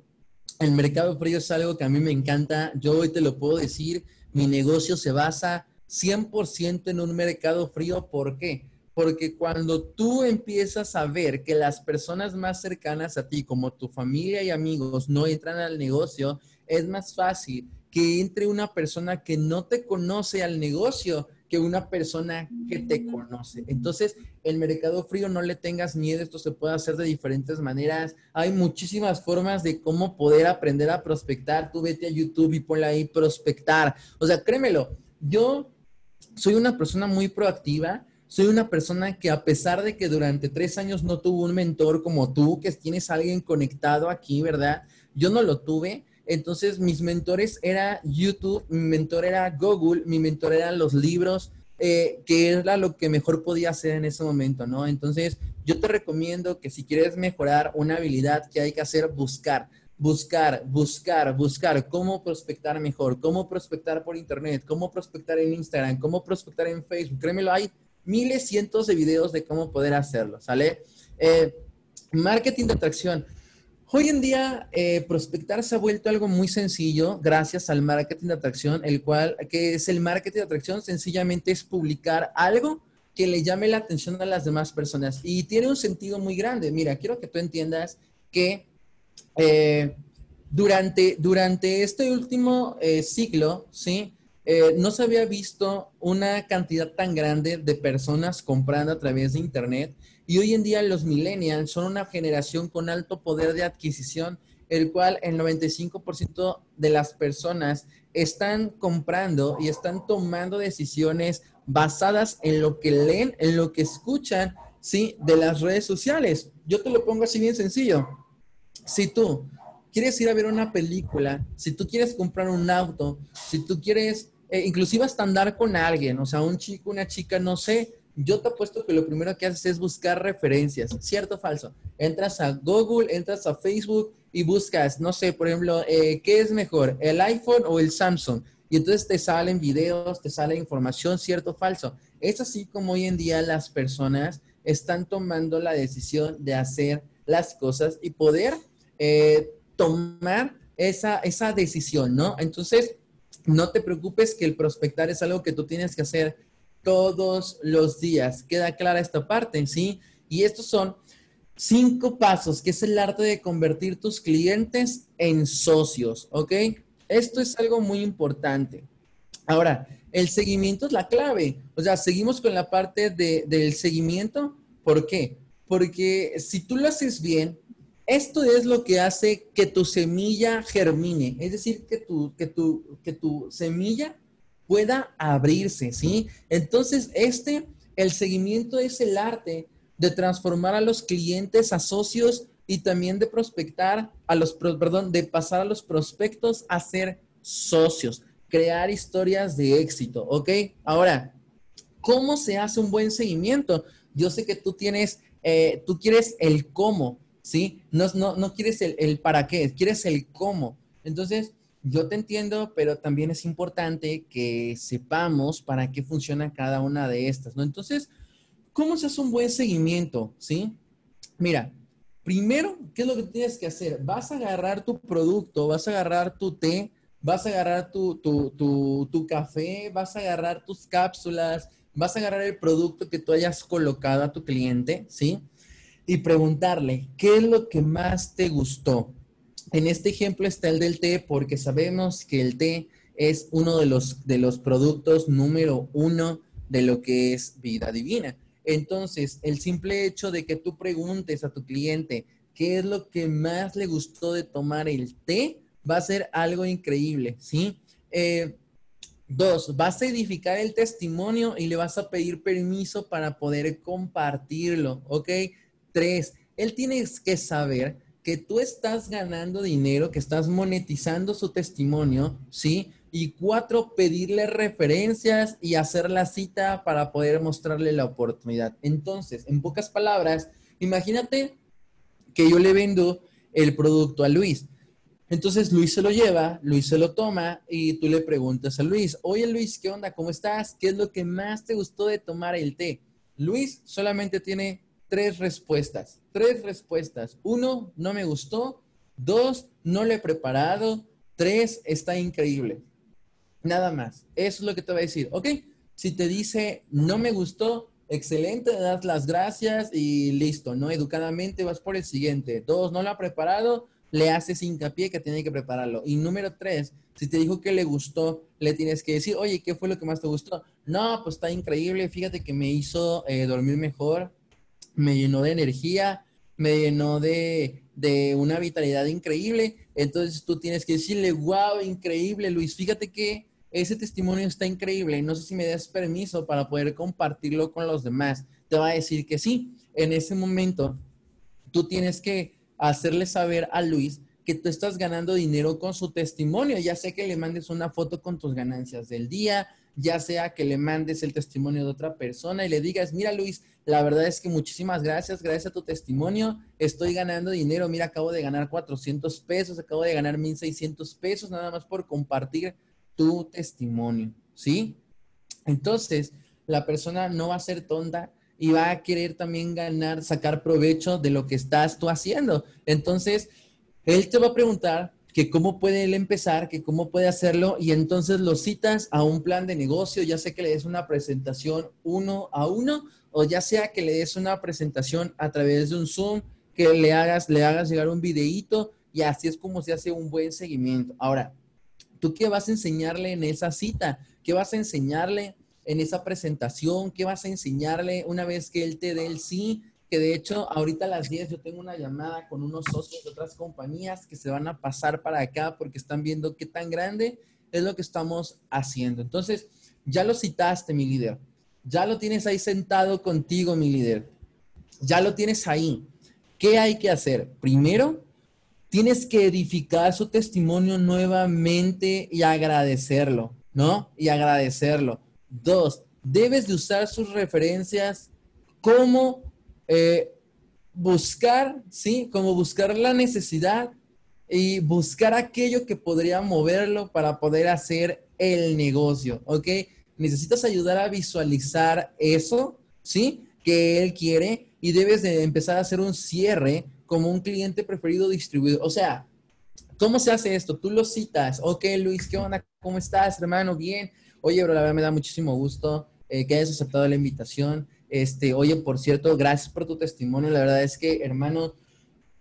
el mercado frío es algo que a mí me encanta. Yo hoy te lo puedo decir, mi negocio se basa 100% en un mercado frío. ¿Por qué? Porque cuando tú empiezas a ver que las personas más cercanas a ti, como tu familia y amigos, no entran al negocio, es más fácil que entre una persona que no te conoce al negocio que una persona que te conoce. Entonces, el mercado frío no le tengas miedo, esto se puede hacer de diferentes maneras. Hay muchísimas formas de cómo poder aprender a prospectar. Tú vete a YouTube y ponle ahí prospectar. O sea, créemelo, yo soy una persona muy proactiva, soy una persona que a pesar de que durante tres años no tuvo un mentor como tú, que tienes alguien conectado aquí, ¿verdad? Yo no lo tuve. Entonces mis mentores era YouTube, mi mentor era Google, mi mentor eran los libros, eh, que era lo que mejor podía hacer en ese momento, ¿no? Entonces yo te recomiendo que si quieres mejorar una habilidad que hay que hacer, buscar buscar, buscar, buscar cómo prospectar mejor, cómo prospectar por internet, cómo prospectar en Instagram, cómo prospectar en Facebook. Créemelo, hay miles, cientos de videos de cómo poder hacerlo, ¿sale? Eh, marketing de atracción. Hoy en día, eh, prospectar se ha vuelto algo muy sencillo gracias al marketing de atracción, el cual, que es el marketing de atracción, sencillamente es publicar algo que le llame la atención a las demás personas. Y tiene un sentido muy grande. Mira, quiero que tú entiendas que eh, durante, durante este último eh, ciclo, ¿sí? No se había visto una cantidad tan grande de personas comprando a través de Internet y hoy en día los millennials son una generación con alto poder de adquisición, el cual el 95% de las personas están comprando y están tomando decisiones basadas en lo que leen, en lo que escuchan, ¿sí? De las redes sociales. Yo te lo pongo así bien sencillo si tú quieres ir a ver una película, si tú quieres comprar un auto, si tú quieres, eh, inclusive hasta andar con alguien, o sea, un chico, una chica, no sé, yo te apuesto que lo primero que haces es buscar referencias, ¿cierto o falso? Entras a Google, entras a Facebook y buscas, no sé, por ejemplo, eh, ¿qué es mejor, el iPhone o el Samsung? Y entonces te salen videos, te sale información, ¿cierto o falso? Es así como hoy en día las personas están tomando la decisión de hacer las cosas y poder eh, tomar esa, esa decisión, ¿no? Entonces, no te preocupes que el prospectar es algo que tú tienes que hacer todos los días. Queda clara esta parte, ¿sí? Y estos son cinco pasos, que es el arte de convertir tus clientes en socios, ¿ok? Esto es algo muy importante. Ahora, el seguimiento es la clave. O sea, seguimos con la parte de, del seguimiento. ¿Por qué? Porque si tú lo haces bien, esto es lo que hace que tu semilla germine, es decir, que tu, que tu, que tu semilla pueda abrirse, ¿sí? Entonces, este, el seguimiento es el arte de transformar a los clientes a socios y también de prospectar a los, perdón, de pasar a los prospectos a ser socios, crear historias de éxito, ¿ok? Ahora, ¿cómo se hace un buen seguimiento? Yo sé que tú tienes, eh, tú quieres el cómo, ¿sí? No, no, no quieres el, para qué, quieres el cómo. Entonces, yo te entiendo, pero también es importante que sepamos para qué funciona cada una de estas, ¿no? Entonces, ¿cómo se hace un buen seguimiento? ¿Sí? Mira, primero, ¿qué es lo que tienes que hacer? Vas a agarrar tu producto, vas a agarrar tu té, vas a agarrar tu, tu, tu, café, vas a agarrar tus cápsulas, vas a agarrar el producto que tú hayas colocado a tu cliente, ¿sí? y preguntarle, ¿qué es lo que más te gustó? En este ejemplo está el del té porque sabemos que el té es uno de los, de los productos número uno de lo que es vida divina. Entonces, el simple hecho de que tú preguntes a tu cliente qué es lo que más le gustó de tomar el té, va a ser algo increíble, ¿sí? Eh, dos, vas a edificar el testimonio y le vas a pedir permiso para poder compartirlo, ¿ok? Tres, él tiene que saber que tú estás ganando dinero, que estás monetizando su testimonio, ¿sí? Y cuatro, pedirle referencias y hacer la cita para poder mostrarle la oportunidad. Entonces, en pocas palabras, imagínate que yo le vendo el producto a Luis. Entonces Luis se lo lleva, Luis se lo toma y tú le preguntas a Luis, oye Luis, ¿qué onda? ¿Cómo estás? ¿Qué es lo que más te gustó de tomar el té? Luis solamente tiene tres respuestas. Tres respuestas. Uno, no me gustó. Dos, no lo he preparado. Tres, está increíble. Nada más. Eso es lo que te va a decir. Ok, si te dice no me gustó, excelente, das las gracias y listo, ¿no? Educadamente vas por el siguiente. Dos, no lo ha preparado, le haces hincapié que tiene que prepararlo. Y número tres, si te dijo que le gustó, le tienes que decir, oye, ¿qué fue lo que más te gustó? No, pues está increíble, fíjate que me hizo eh, dormir mejor, me llenó de energía, me llenó de, una vitalidad increíble. Entonces tú tienes que decirle, wow, increíble, Luis, fíjate que ese testimonio está increíble, no sé si me das permiso para poder compartirlo con los demás. Te va a decir que sí. En ese momento, tú tienes que hacerle saber a Luis que tú estás ganando dinero con su testimonio, ya sea que le mandes una foto con tus ganancias del día, ya sea que le mandes el testimonio de otra persona y le digas, mira Luis, la verdad es que muchísimas gracias, gracias a tu testimonio estoy ganando dinero, mira, acabo de ganar 400 pesos, acabo de ganar 1600 pesos nada más por compartir tu testimonio, ¿sí? Entonces, la persona no va a ser tonta y va a querer también ganar, sacar provecho de lo que estás tú haciendo. Entonces, él te va a preguntar que cómo puede él empezar, que cómo puede hacerlo, y entonces lo citas a un plan de negocio, ya sea que le des una presentación uno a uno, o ya sea que le des una presentación a través de un Zoom, que le hagas, le hagas llegar un videíto, y así es como se hace un buen seguimiento. Ahora, ¿tú qué vas a enseñarle en esa cita? ¿Qué vas a enseñarle en esa presentación? ¿Qué vas a enseñarle una vez que él te dé el sí? Que de hecho ahorita a las 10 yo tengo una llamada con unos socios de otras compañías que se van a pasar para acá porque están viendo qué tan grande es lo que estamos haciendo. Entonces, ya lo citaste, mi líder. Ya lo tienes ahí sentado contigo, mi líder. Ya lo tienes ahí. ¿Qué hay que hacer? Primero, tienes que edificar su testimonio nuevamente y agradecerlo, ¿no? Y agradecerlo. Dos, debes de usar sus referencias como eh, buscar, ¿sí? Como buscar la necesidad y buscar aquello que podría moverlo para poder hacer el negocio, ¿ok? Necesitas ayudar a visualizar eso, ¿sí? Que él quiere y debes de empezar a hacer un cierre como un cliente preferido distribuidor. O sea, ¿cómo se hace esto? Tú lo citas, ok, Luis, ¿qué onda? ¿Cómo estás, hermano? Bien. Oye, bro, la verdad me da muchísimo gusto eh, que hayas aceptado la invitación. Este, oye, por cierto, gracias por tu testimonio. La verdad es que, hermano,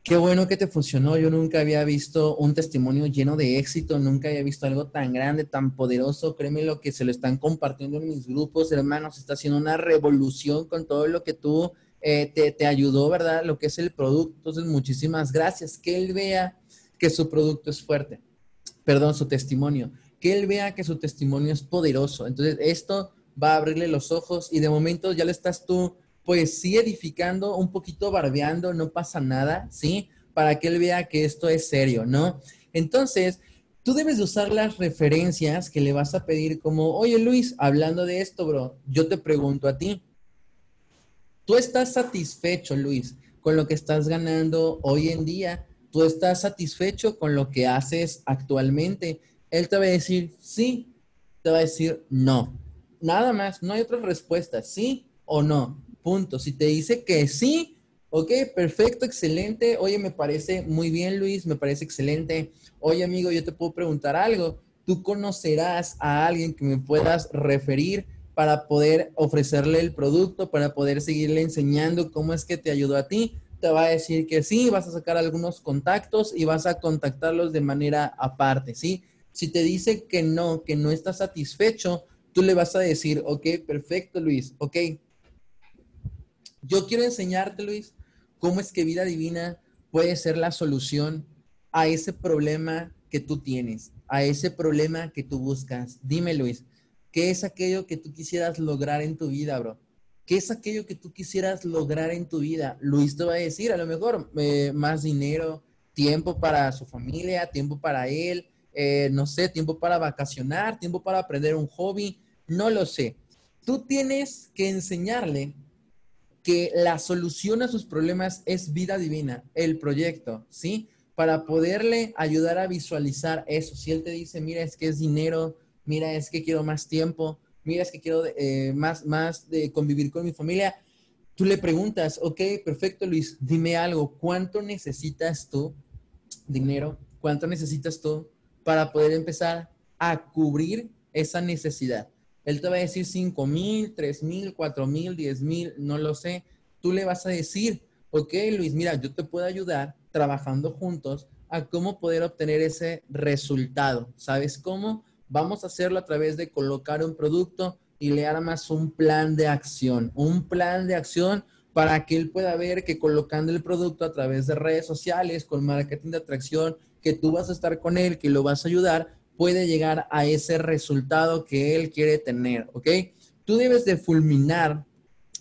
qué bueno que te funcionó. Yo nunca había visto un testimonio lleno de éxito, nunca había visto algo tan grande, tan poderoso. Créeme lo que se lo están compartiendo en mis grupos, hermanos. Está haciendo una revolución con todo lo que tú eh, te, te ayudó, ¿verdad? Lo que es el producto. Entonces, muchísimas gracias. Que él vea que su producto es fuerte. Perdón, su testimonio. Que él vea que su testimonio es poderoso. Entonces, esto va a abrirle los ojos y de momento ya le estás tú, pues sí, edificando, un poquito barbeando, no pasa nada, ¿sí? Para que él vea que esto es serio, ¿no? Entonces, tú debes de usar las referencias que le vas a pedir como, oye Luis, hablando de esto, bro, yo te pregunto a ti, ¿tú estás satisfecho, Luis, con lo que estás ganando hoy en día? ¿Tú estás satisfecho con lo que haces actualmente? Él te va a decir sí, te va a decir no. Nada más, no hay otra respuesta, sí o no. Punto. Si te dice que sí, ok, perfecto, excelente. Oye, me parece muy bien, Luis, me parece excelente. Oye, amigo, yo te puedo preguntar algo. Tú conocerás a alguien que me puedas referir para poder ofrecerle el producto, para poder seguirle enseñando cómo es que te ayudó a ti. Te va a decir que sí, vas a sacar algunos contactos y vas a contactarlos de manera aparte, ¿sí? Si te dice que no, que no está satisfecho, tú le vas a decir, ok, perfecto, Luis, ok. Yo quiero enseñarte, Luis, cómo es que vida divina puede ser la solución a ese problema que tú tienes, a ese problema que tú buscas. Dime, Luis, ¿qué es aquello que tú quisieras lograr en tu vida, bro? ¿Qué es aquello que tú quisieras lograr en tu vida? Luis te va a decir, a lo mejor, eh, más dinero, tiempo para su familia, tiempo para él, eh, no sé, tiempo para vacacionar, tiempo para aprender un hobby, no lo sé. Tú tienes que enseñarle que la solución a sus problemas es vida divina, el proyecto, ¿sí? Para poderle ayudar a visualizar eso. Si él te dice, mira, es que es dinero, mira, es que quiero más tiempo, mira, es que quiero eh, más, más de convivir con mi familia, tú le preguntas, ok, perfecto, Luis, dime algo, ¿cuánto necesitas tú dinero? ¿Cuánto necesitas tú para poder empezar a cubrir esa necesidad. Él te va a decir 5 mil, 3 mil, 4 mil, 10 mil, no lo sé. Tú le vas a decir, ok, Luis, mira, yo te puedo ayudar trabajando juntos a cómo poder obtener ese resultado. ¿Sabes cómo? Vamos a hacerlo a través de colocar un producto y le armas un plan de acción, un plan de acción para que él pueda ver que colocando el producto a través de redes sociales, con marketing de atracción, que tú vas a estar con él, que lo vas a ayudar, puede llegar a ese resultado que él quiere tener, ¿ok? Tú debes de fulminar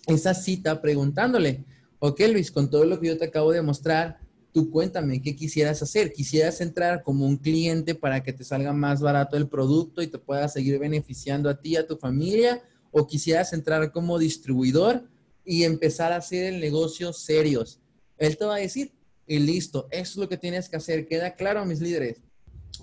esa cita preguntándole, ok Luis, con todo lo que yo te acabo de mostrar, tú cuéntame, ¿qué quisieras hacer? ¿Quisieras entrar como un cliente para que te salga más barato el producto y te pueda seguir beneficiando a ti, a tu familia? ¿O quisieras entrar como distribuidor y empezar a hacer el negocio serios? Él te va a decir, y listo, eso es lo que tienes que hacer. ¿Queda claro, mis líderes?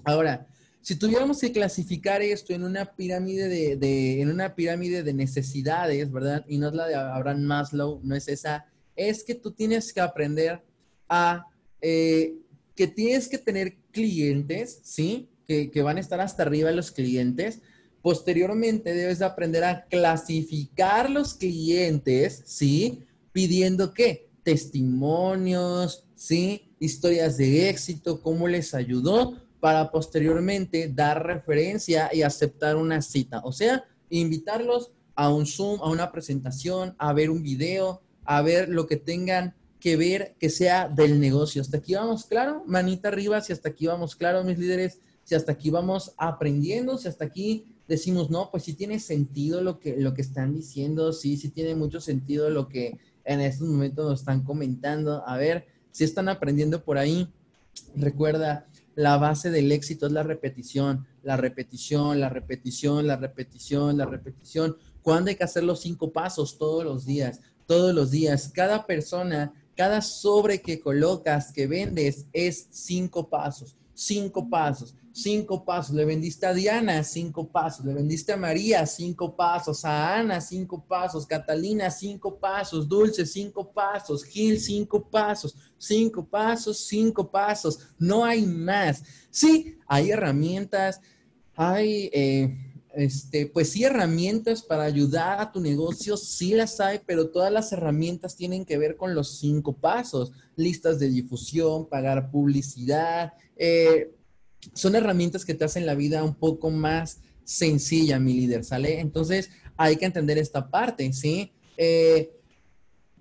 Ahora, si tuviéramos que clasificar esto en una pirámide de, en una pirámide de necesidades, ¿verdad? Y no es la de Abraham Maslow, no es esa, es que tú tienes que aprender a eh, que tienes que tener clientes, ¿sí? Que, que, van a estar hasta arriba los clientes. Posteriormente debes de aprender a clasificar los clientes, ¿sí? Pidiendo qué? Testimonios, ¿sí? Historias de éxito, cómo les ayudó para posteriormente dar referencia y aceptar una cita. O sea, invitarlos a un Zoom, a una presentación, a ver un video, a ver lo que tengan que ver que sea del negocio. Hasta aquí vamos claro, manita arriba, si hasta aquí vamos claro, mis líderes, si hasta aquí vamos aprendiendo, si hasta aquí decimos, no, pues sí tiene sentido lo que, lo que están diciendo, sí, sí tiene mucho sentido lo que en estos momentos nos están comentando. A ver, si están aprendiendo por ahí, recuerda, la base del éxito es la repetición, la repetición, la repetición, la repetición, la repetición. ¿Cuándo hay que hacer los cinco pasos? Todos los días, todos los días. Cada persona, cada sobre que colocas, que vendes, es cinco pasos, cinco pasos cinco pasos. Le vendiste a Diana, cinco pasos. Le vendiste a María, cinco pasos. A Ana, cinco pasos. Catalina, cinco pasos. Dulce, cinco pasos. Gil, cinco pasos. Cinco pasos, cinco pasos. No hay más. Sí, hay herramientas, hay, eh, este, pues sí, herramientas para ayudar a tu negocio, sí las hay, pero todas las herramientas tienen que ver con los cinco pasos. Listas de difusión, pagar publicidad, eh, son herramientas que te hacen la vida un poco más sencilla, mi líder, ¿sale? Entonces, hay que entender esta parte, ¿sí? Eh,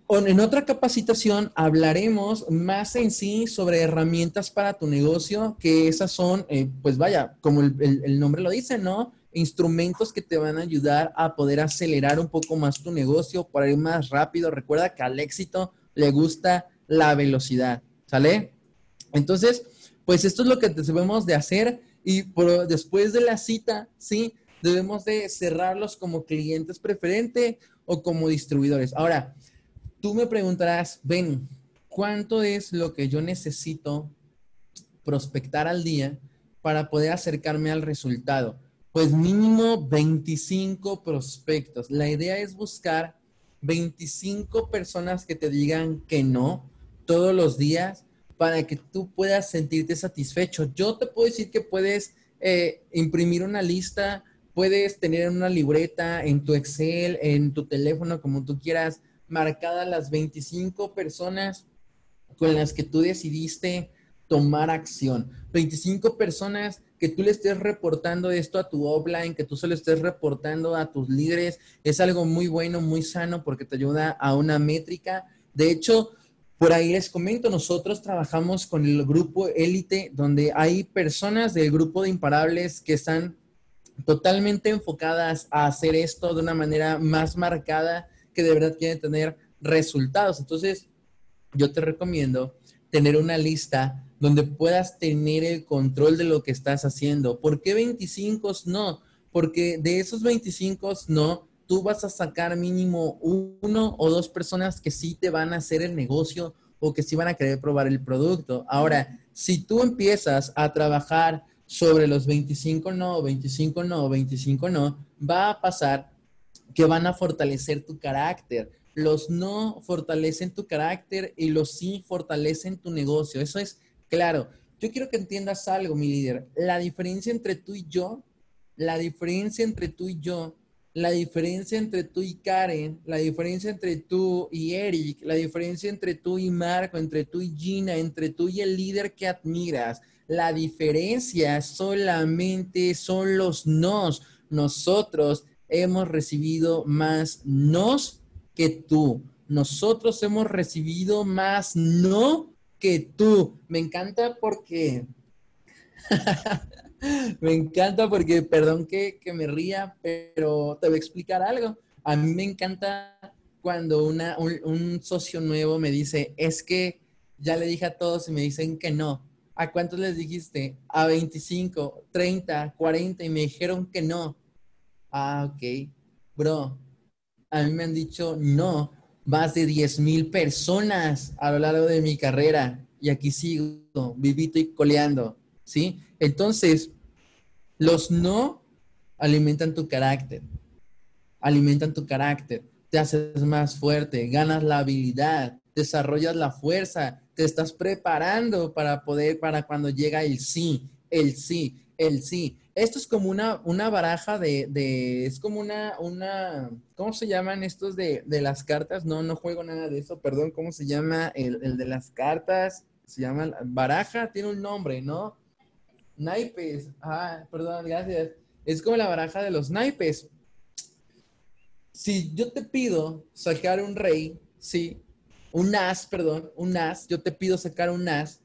en otra capacitación hablaremos más en sí sobre herramientas para tu negocio, que esas son, eh, pues vaya, como el, nombre lo dice, ¿no? Instrumentos que te van a ayudar a poder acelerar un poco más tu negocio para ir más rápido. Recuerda que al éxito le gusta la velocidad, ¿sale? Entonces, pues esto es lo que debemos de hacer y después de la cita, ¿sí? Debemos de cerrarlos como clientes preferente o como distribuidores. Ahora, tú me preguntarás, ven, ¿cuánto es lo que yo necesito prospectar al día para poder acercarme al resultado? Pues mínimo 25 prospectos. La idea es buscar 25 personas que te digan que no todos los días para que tú puedas sentirte satisfecho. Yo te puedo decir que puedes eh, imprimir una lista, puedes tener una libreta en tu Excel, en tu teléfono, como tú quieras, marcadas las 25 personas con las que tú decidiste tomar acción. 25 personas que tú le estés reportando esto a tu offline, que tú se lo estés reportando a tus líderes, es algo muy bueno, muy sano porque te ayuda a una métrica. De hecho, por ahí les comento, nosotros trabajamos con el grupo élite, donde hay personas del grupo de imparables que están totalmente enfocadas a hacer esto de una manera más marcada, que de verdad quieren tener resultados. Entonces, yo te recomiendo tener una lista donde puedas tener el control de lo que estás haciendo. ¿Por qué 25 no? Porque de esos 25 no, tú vas a sacar mínimo uno o dos personas que sí te van a hacer el negocio o que sí van a querer probar el producto. Ahora, si tú empiezas a trabajar sobre los 25 no, 25 no, 25 no, va a pasar que van a fortalecer tu carácter. Los no fortalecen tu carácter y los sí fortalecen tu negocio. Eso es claro. Yo quiero que entiendas algo, mi líder. La diferencia entre tú y yo, la diferencia entre tú y yo la diferencia entre tú y Karen, la diferencia entre tú y Eric, la diferencia entre tú y Marco, entre tú y Gina, entre tú y el líder que admiras. La diferencia solamente son los nos. Nosotros hemos recibido más nos que tú. Nosotros hemos recibido más no que tú. Me encanta porque Me encanta porque, perdón que, que me ría, pero te voy a explicar algo. A mí me encanta cuando una, un, un socio nuevo me dice, es que ya le dije a todos y me dicen que no. ¿A cuántos les dijiste? A 25, 30, 40 y me dijeron que no. Ah, ok. Bro, a mí me han dicho no más de 10 mil personas a lo largo de mi carrera y aquí sigo, vivito y coleando, ¿sí? Entonces, los no alimentan tu carácter, alimentan tu carácter, te haces más fuerte, ganas la habilidad, desarrollas la fuerza, te estás preparando para poder, para cuando llega el sí, el sí, el sí. Esto es como una, una baraja de, de, es como una, una, ¿cómo se llaman estos de, de, las cartas? No, no juego nada de eso, perdón, ¿cómo se llama el, el de las cartas? Se llama baraja, tiene un nombre, ¿no? Naipes, ah, perdón, gracias. Es como la baraja de los naipes. Si yo te pido sacar un rey, sí, un as, perdón, un as, yo te pido sacar un as.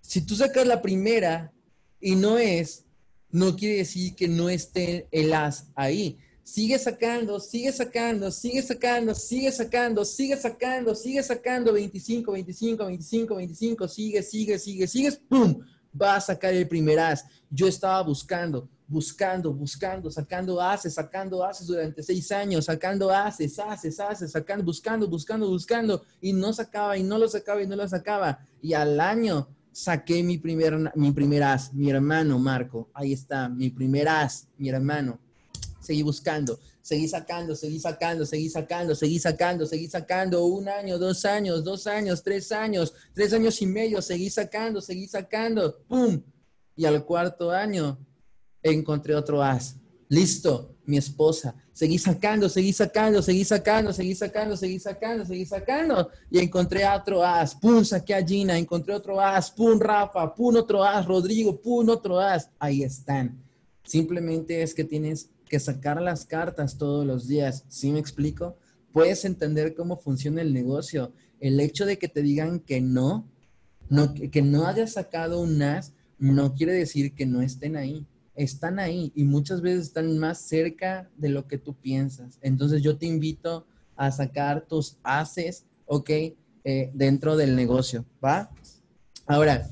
Si tú sacas la primera y no es, no quiere decir que no esté el as ahí. Sigue sacando, sigue sacando, sigue sacando, sigue sacando, sigue sacando, sigue sacando, 25, 25, 25, 25, sigue, sigue, sigue, sigue, ¡pum! Va a sacar el primer as. Yo estaba buscando, buscando, buscando, sacando haces, sacando haces durante seis años, sacando haces, haces, haces, sacando, buscando, buscando, buscando, y no sacaba, y no lo sacaba, y no lo sacaba. Y al año saqué mi primer, mi primer as, mi hermano Marco. Ahí está, mi primer as, mi hermano. Seguí buscando, seguí sacando, seguí sacando, seguí sacando, seguí sacando, seguí sacando. Un año, dos años, dos años, tres años, tres años y medio, seguí sacando, seguí sacando. ¡Pum! Y al cuarto año encontré otro as. Listo, mi esposa. Seguí sacando, seguí sacando, seguí sacando, seguí sacando, seguí sacando, seguí sacando. Y encontré otro as. Pum, saqué a Gina. Encontré otro as. Pum, Rafa. Pum, otro as. Rodrigo. Pum, otro as. Ahí están. Simplemente es que tienes que sacar las cartas todos los días. ¿Sí me explico? Puedes entender cómo funciona el negocio. El hecho de que te digan que no, no que no hayas sacado un as, no quiere decir que no estén ahí están ahí y muchas veces están más cerca de lo que tú piensas. Entonces yo te invito a sacar tus haces, ¿ok? Eh, dentro del negocio, ¿va? Ahora,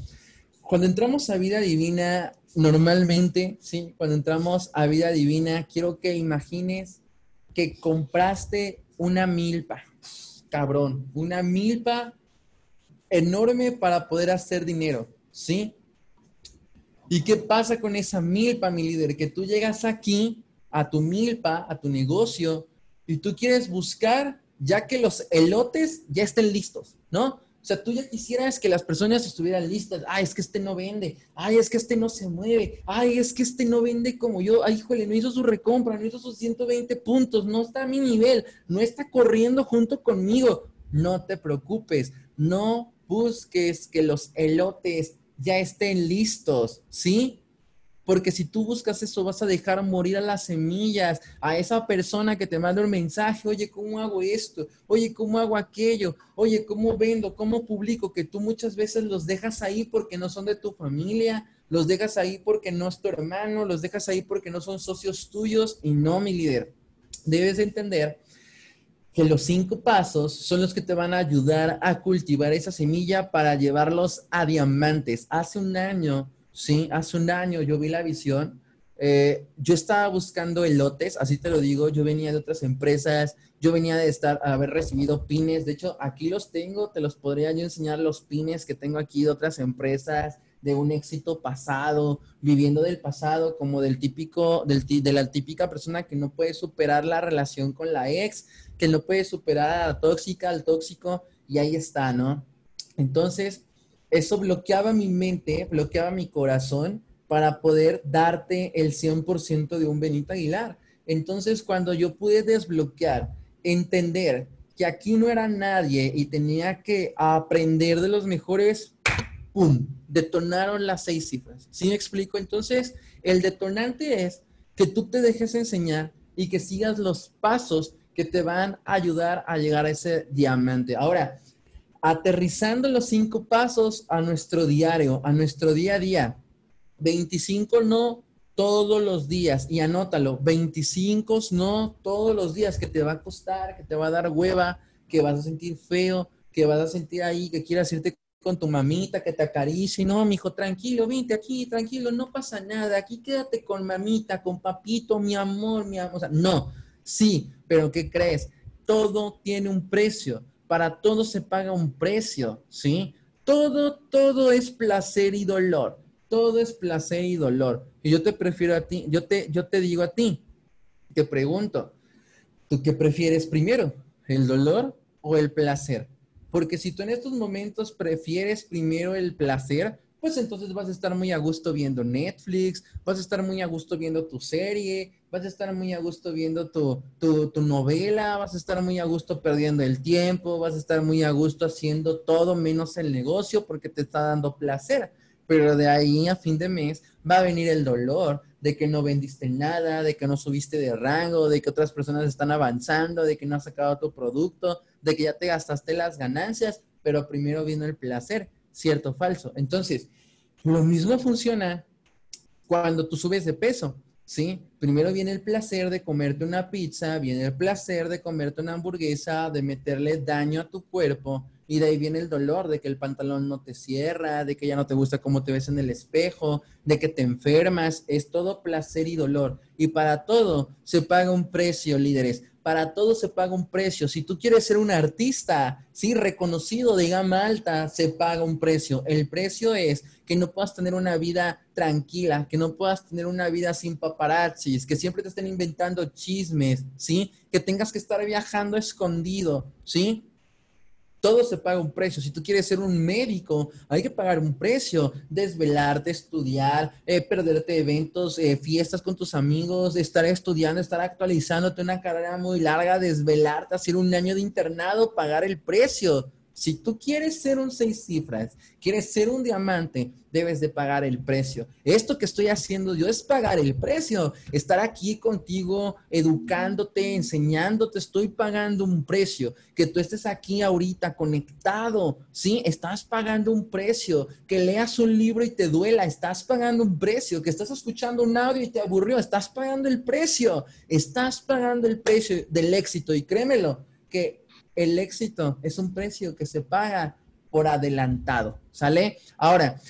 cuando entramos a vida divina, normalmente, ¿sí? Cuando entramos a vida divina, quiero que imagines que compraste una milpa, cabrón, una milpa enorme para poder hacer dinero, ¿sí? ¿Y qué pasa con esa milpa, mi líder? Que tú llegas aquí a tu milpa, a tu negocio, y tú quieres buscar ya que los elotes ya estén listos, ¿no? O sea, tú ya quisieras que las personas estuvieran listas. Ay, es que este no vende. Ay, es que este no se mueve. Ay, es que este no vende como yo. Ay, híjole, no hizo su recompra, no hizo sus 120 puntos, no está a mi nivel, no está corriendo junto conmigo. No te preocupes, no busques que los elotes ya estén listos, ¿sí? Porque si tú buscas eso, vas a dejar morir a las semillas, a esa persona que te manda un mensaje, oye, ¿cómo hago esto? Oye, ¿cómo hago aquello? Oye, ¿cómo vendo? ¿Cómo publico? Que tú muchas veces los dejas ahí porque no son de tu familia, los dejas ahí porque no es tu hermano, los dejas ahí porque no son socios tuyos y no, mi líder. Debes entender que los cinco pasos son los que te van a ayudar a cultivar esa semilla para llevarlos a diamantes. Hace un año, sí, hace un año yo vi la visión. Eh, yo estaba buscando elotes, así te lo digo, yo venía de otras empresas, yo venía de estar, haber recibido pines, de hecho aquí los tengo, te los podría yo enseñar los pines que tengo aquí de otras empresas, de un éxito pasado, viviendo del pasado, como del típico, del, de la típica persona que no puede superar la relación con la ex, que no puede superar a la tóxica, al tóxico, y ahí está, ¿no? Entonces, eso bloqueaba mi mente, bloqueaba mi corazón para poder darte el 100% de un Benito Aguilar. Entonces, cuando yo pude desbloquear, entender que aquí no era nadie y tenía que aprender de los mejores, ¡pum! Detonaron las seis cifras. ¿Sí me explico? Entonces, el detonante es que tú te dejes enseñar y que sigas los pasos que te van a ayudar a llegar a ese diamante. Ahora, aterrizando los cinco pasos a nuestro diario, a nuestro día a día. 25 no todos los días. Y anótalo, 25 no todos los días, que te va a costar, que te va a dar hueva, que vas a sentir feo, que vas a sentir ahí, que quieras irte con tu mamita, que te acaricie. No, mijo, tranquilo, vente aquí, tranquilo, no pasa nada. Aquí quédate con mamita, con papito, mi amor, mi amor. No, sí, pero ¿qué crees? Todo tiene un precio. Para todo se paga un precio, ¿sí? Todo, todo es placer y dolor. Todo es placer y dolor. Y yo te prefiero a ti, yo te, yo te digo a ti, te pregunto, ¿tú qué prefieres primero? ¿El dolor o el placer? Porque si tú en estos momentos prefieres primero el placer, pues entonces vas a estar muy a gusto viendo Netflix, vas a estar muy a gusto viendo tu serie, vas a estar muy a gusto viendo tu, tu, novela, vas a estar muy a gusto perdiendo el tiempo, vas a estar muy a gusto haciendo todo menos el negocio porque te está dando placer. Pero de ahí a fin de mes va a venir el dolor de que no vendiste nada, de que no subiste de rango, de que otras personas están avanzando, de que no has sacado tu producto, de que ya te gastaste las ganancias, pero primero vino el placer, cierto o falso. Entonces, lo mismo funciona cuando tú subes de peso, ¿sí? Primero viene el placer de comerte una pizza, viene el placer de comerte una hamburguesa, de meterle daño a tu cuerpo, y de ahí viene el dolor de que el pantalón no te cierra, de que ya no te gusta cómo te ves en el espejo, de que te enfermas. Es todo placer y dolor. Y para todo se paga un precio, líderes. Para todo se paga un precio. Si tú quieres ser un artista, sí, reconocido de gama alta, se paga un precio. El precio es que no puedas tener una vida tranquila, que no puedas tener una vida sin paparazzis, que siempre te estén inventando chismes, ¿sí? Que tengas que estar viajando escondido, ¿sí? Todo se paga un precio. Si tú quieres ser un médico, hay que pagar un precio. Desvelarte, estudiar, eh, perderte eventos, eh, fiestas con tus amigos, estar estudiando, estar actualizándote una carrera muy larga, desvelarte, hacer un año de internado, pagar el precio. Si tú quieres ser un seis cifras, quieres ser un diamante, debes de pagar el precio. Esto que estoy haciendo yo es pagar el precio. Estar aquí contigo, educándote, enseñándote, estoy pagando un precio. Que tú estés aquí ahorita conectado, ¿sí? Estás pagando un precio. Que leas un libro y te duela, estás pagando un precio. Que estás escuchando un audio y te aburrió, estás pagando el precio. Estás pagando el precio del éxito. Y créemelo, que el éxito es un precio que se paga por adelantado, ¿sale? Ahora,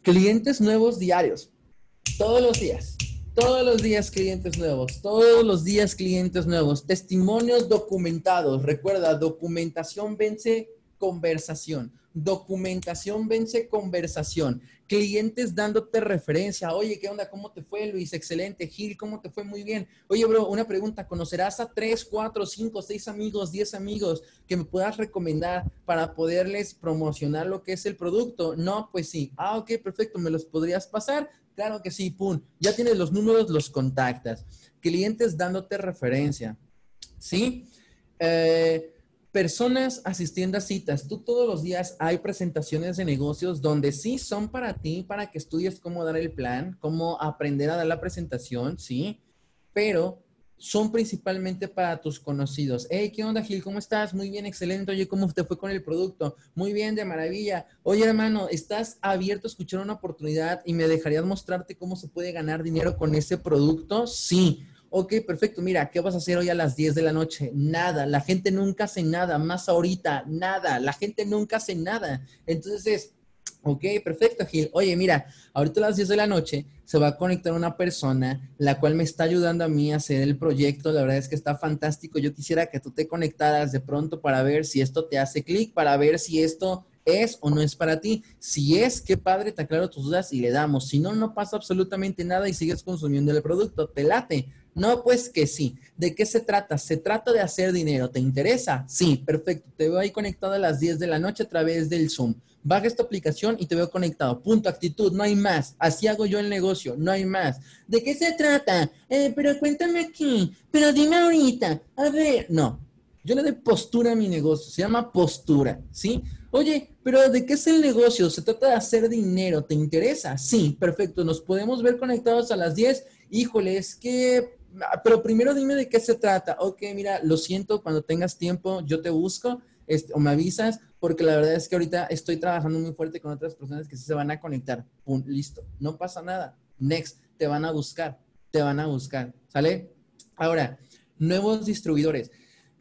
clientes nuevos diarios, todos los días, todos los días clientes nuevos, todos los días clientes nuevos, testimonios documentados, recuerda, documentación vence conversación. Documentación vence conversación. Clientes dándote referencia. Oye, ¿qué onda? ¿Cómo te fue, Luis? Excelente. Gil, ¿cómo te fue? Muy bien. Oye, bro, una pregunta. ¿Conocerás a tres, cuatro, cinco, seis amigos, diez amigos que me puedas recomendar para poderles promocionar lo que es el producto? No, pues sí. Ah, ok, perfecto. ¿Me los podrías pasar? Claro que sí, pum. Ya tienes los números, los contactas. Clientes dándote referencia. ¿Sí? Eh, personas asistiendo a citas. Tú todos los días hay presentaciones de negocios donde sí son para ti, para que estudies cómo dar el plan, cómo aprender a dar la presentación, sí, pero son principalmente para tus conocidos. Hey, ¿qué onda, Gil? ¿Cómo estás? Muy bien, excelente. Oye, ¿cómo te fue con el producto? Muy bien, de maravilla. Oye, hermano, ¿estás abierto a escuchar una oportunidad y me dejarías mostrarte cómo se puede ganar dinero con ese producto? Sí ok, perfecto, mira, ¿qué vas a hacer hoy a las 10 de la noche? Nada, la gente nunca hace nada, más ahorita, nada, la gente nunca hace nada. Entonces, ok, perfecto, Gil. Oye, mira, ahorita a las 10 de la noche se va a conectar una persona, la cual me está ayudando a mí a hacer el proyecto. La verdad es que está fantástico. Yo quisiera que tú te conectaras de pronto para ver si esto te hace clic, para ver si esto es o no es para ti. Si es, qué padre, te aclaro tus dudas y le damos. Si no, no pasa absolutamente nada y sigues consumiendo el producto. Te late. No, pues que sí. ¿De qué se trata? Se trata de hacer dinero. ¿Te interesa? Sí, perfecto. Te veo ahí conectado a las 10 de la noche a través del Zoom. Baja esta aplicación y te veo conectado. Punto, actitud, no hay más. Así hago yo el negocio, no hay más. ¿De qué se trata? Eh, pero cuéntame aquí, pero dime ahorita. A ver, no. Yo le doy postura a mi negocio, se llama postura, ¿sí? Oye, pero ¿de qué es el negocio? ¿Se trata de hacer dinero? ¿Te interesa? Sí, perfecto. Nos podemos ver conectados a las 10. Híjole, es que pero primero dime de qué se trata. Ok, mira, lo siento, cuando tengas tiempo yo te busco. este, o me avisas, porque la verdad es que ahorita estoy trabajando muy fuerte con otras personas que se van a conectar. Pum, listo, no pasa nada. Next, te van a buscar, te van a buscar, ¿sale? Ahora, nuevos distribuidores.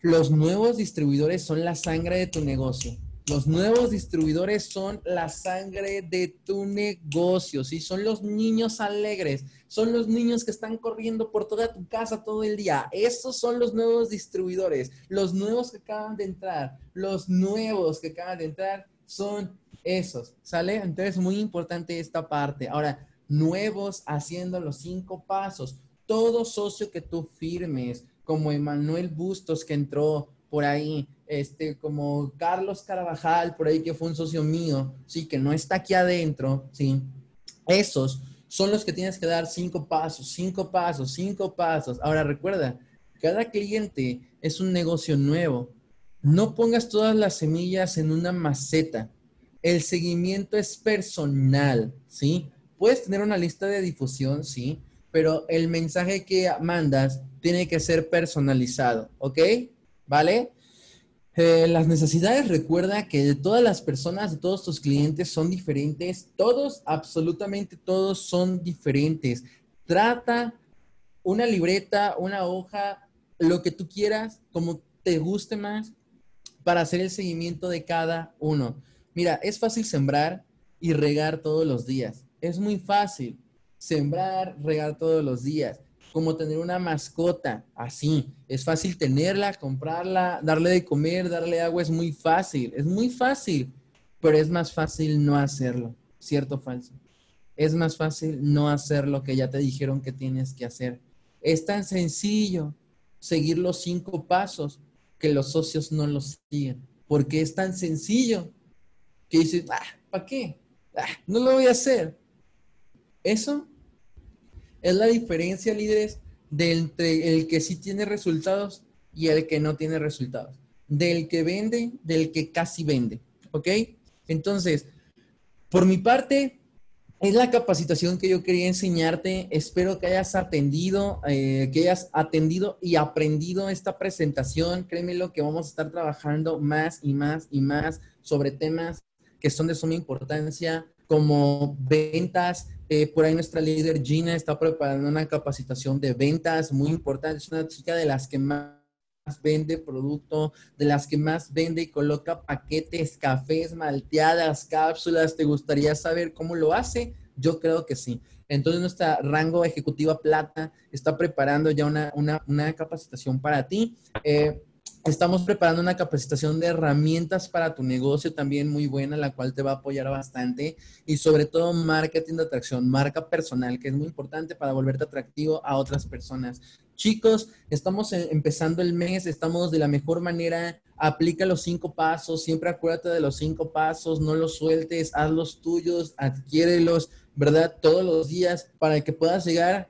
Los nuevos distribuidores son la sangre de tu negocio. Los nuevos distribuidores son la sangre de tu negocio, ¿sí? Son los niños alegres, son los niños que están corriendo por toda tu casa todo el día. Esos son los nuevos distribuidores, los nuevos que acaban de entrar, los nuevos que acaban de entrar son esos, ¿sale? Entonces, muy importante esta parte. Ahora, nuevos haciendo los cinco pasos. Todo socio que tú firmes, como Emanuel Bustos que entró por ahí, este, como Carlos Carvajal, por ahí que fue un socio mío, sí, que no está aquí adentro, sí. Esos son los que tienes que dar cinco pasos, cinco pasos, cinco pasos. Ahora recuerda, cada cliente es un negocio nuevo. No pongas todas las semillas en una maceta. El seguimiento es personal, ¿sí? Puedes tener una lista de difusión, sí, pero el mensaje que mandas tiene que ser personalizado, ¿ok? ¿Vale? Eh, las necesidades, recuerda que de todas las personas, de todos tus clientes son diferentes. Todos, absolutamente todos son diferentes. Trata una libreta, una hoja, lo que tú quieras, como te guste más, para hacer el seguimiento de cada uno. Mira, es fácil sembrar y regar todos los días. Es muy fácil sembrar, regar todos los días como tener una mascota, así. Es fácil tenerla, comprarla, darle de comer, darle agua, es muy fácil, es muy fácil, pero es más fácil no hacerlo, ¿cierto o falso? Es más fácil no hacer lo que ya te dijeron que tienes que hacer. Es tan sencillo seguir los cinco pasos que los socios no los siguen, porque es tan sencillo que dices, ah, ¿para qué? Ah, no lo voy a hacer. Eso es la diferencia, líderes, de entre el que sí tiene resultados y el que no tiene resultados. Del que vende, del que casi vende. ¿Ok? Entonces, por mi parte, es la capacitación que yo quería enseñarte. Espero que hayas atendido, eh, que hayas atendido y aprendido esta presentación. Créeme lo que vamos a estar trabajando más y más y más sobre temas que son de suma importancia como ventas, eh, por ahí nuestra líder Gina está preparando una capacitación de ventas muy importante. Es una chica de las que más vende producto, de las que más vende y coloca paquetes, cafés, malteadas, cápsulas. ¿Te gustaría saber cómo lo hace? Yo creo que sí. Entonces nuestra rango ejecutiva plata está preparando ya una, una, capacitación para ti. Eh, Estamos preparando una capacitación de herramientas para tu negocio también muy buena, la cual te va a apoyar bastante. Y sobre todo marketing de atracción, marca personal, que es muy importante para volverte atractivo a otras personas. Chicos, estamos empezando el mes, estamos de la mejor manera. Aplica los cinco pasos, siempre acuérdate de los cinco pasos, no los sueltes, haz los tuyos, adquiérelos, ¿verdad? Todos los días para que puedas llegar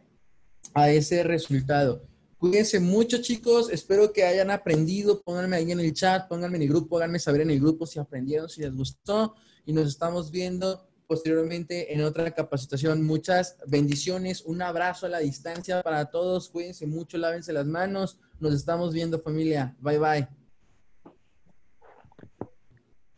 a ese resultado. Cuídense mucho, chicos. Espero que hayan aprendido. Pónganme ahí en el chat, pónganme en el grupo, háganme saber en el grupo si aprendieron, si les gustó. Y nos estamos viendo posteriormente en otra capacitación. Muchas bendiciones. Un abrazo a la distancia para todos. Cuídense mucho, lávense las manos. Nos estamos viendo, familia. Bye, bye.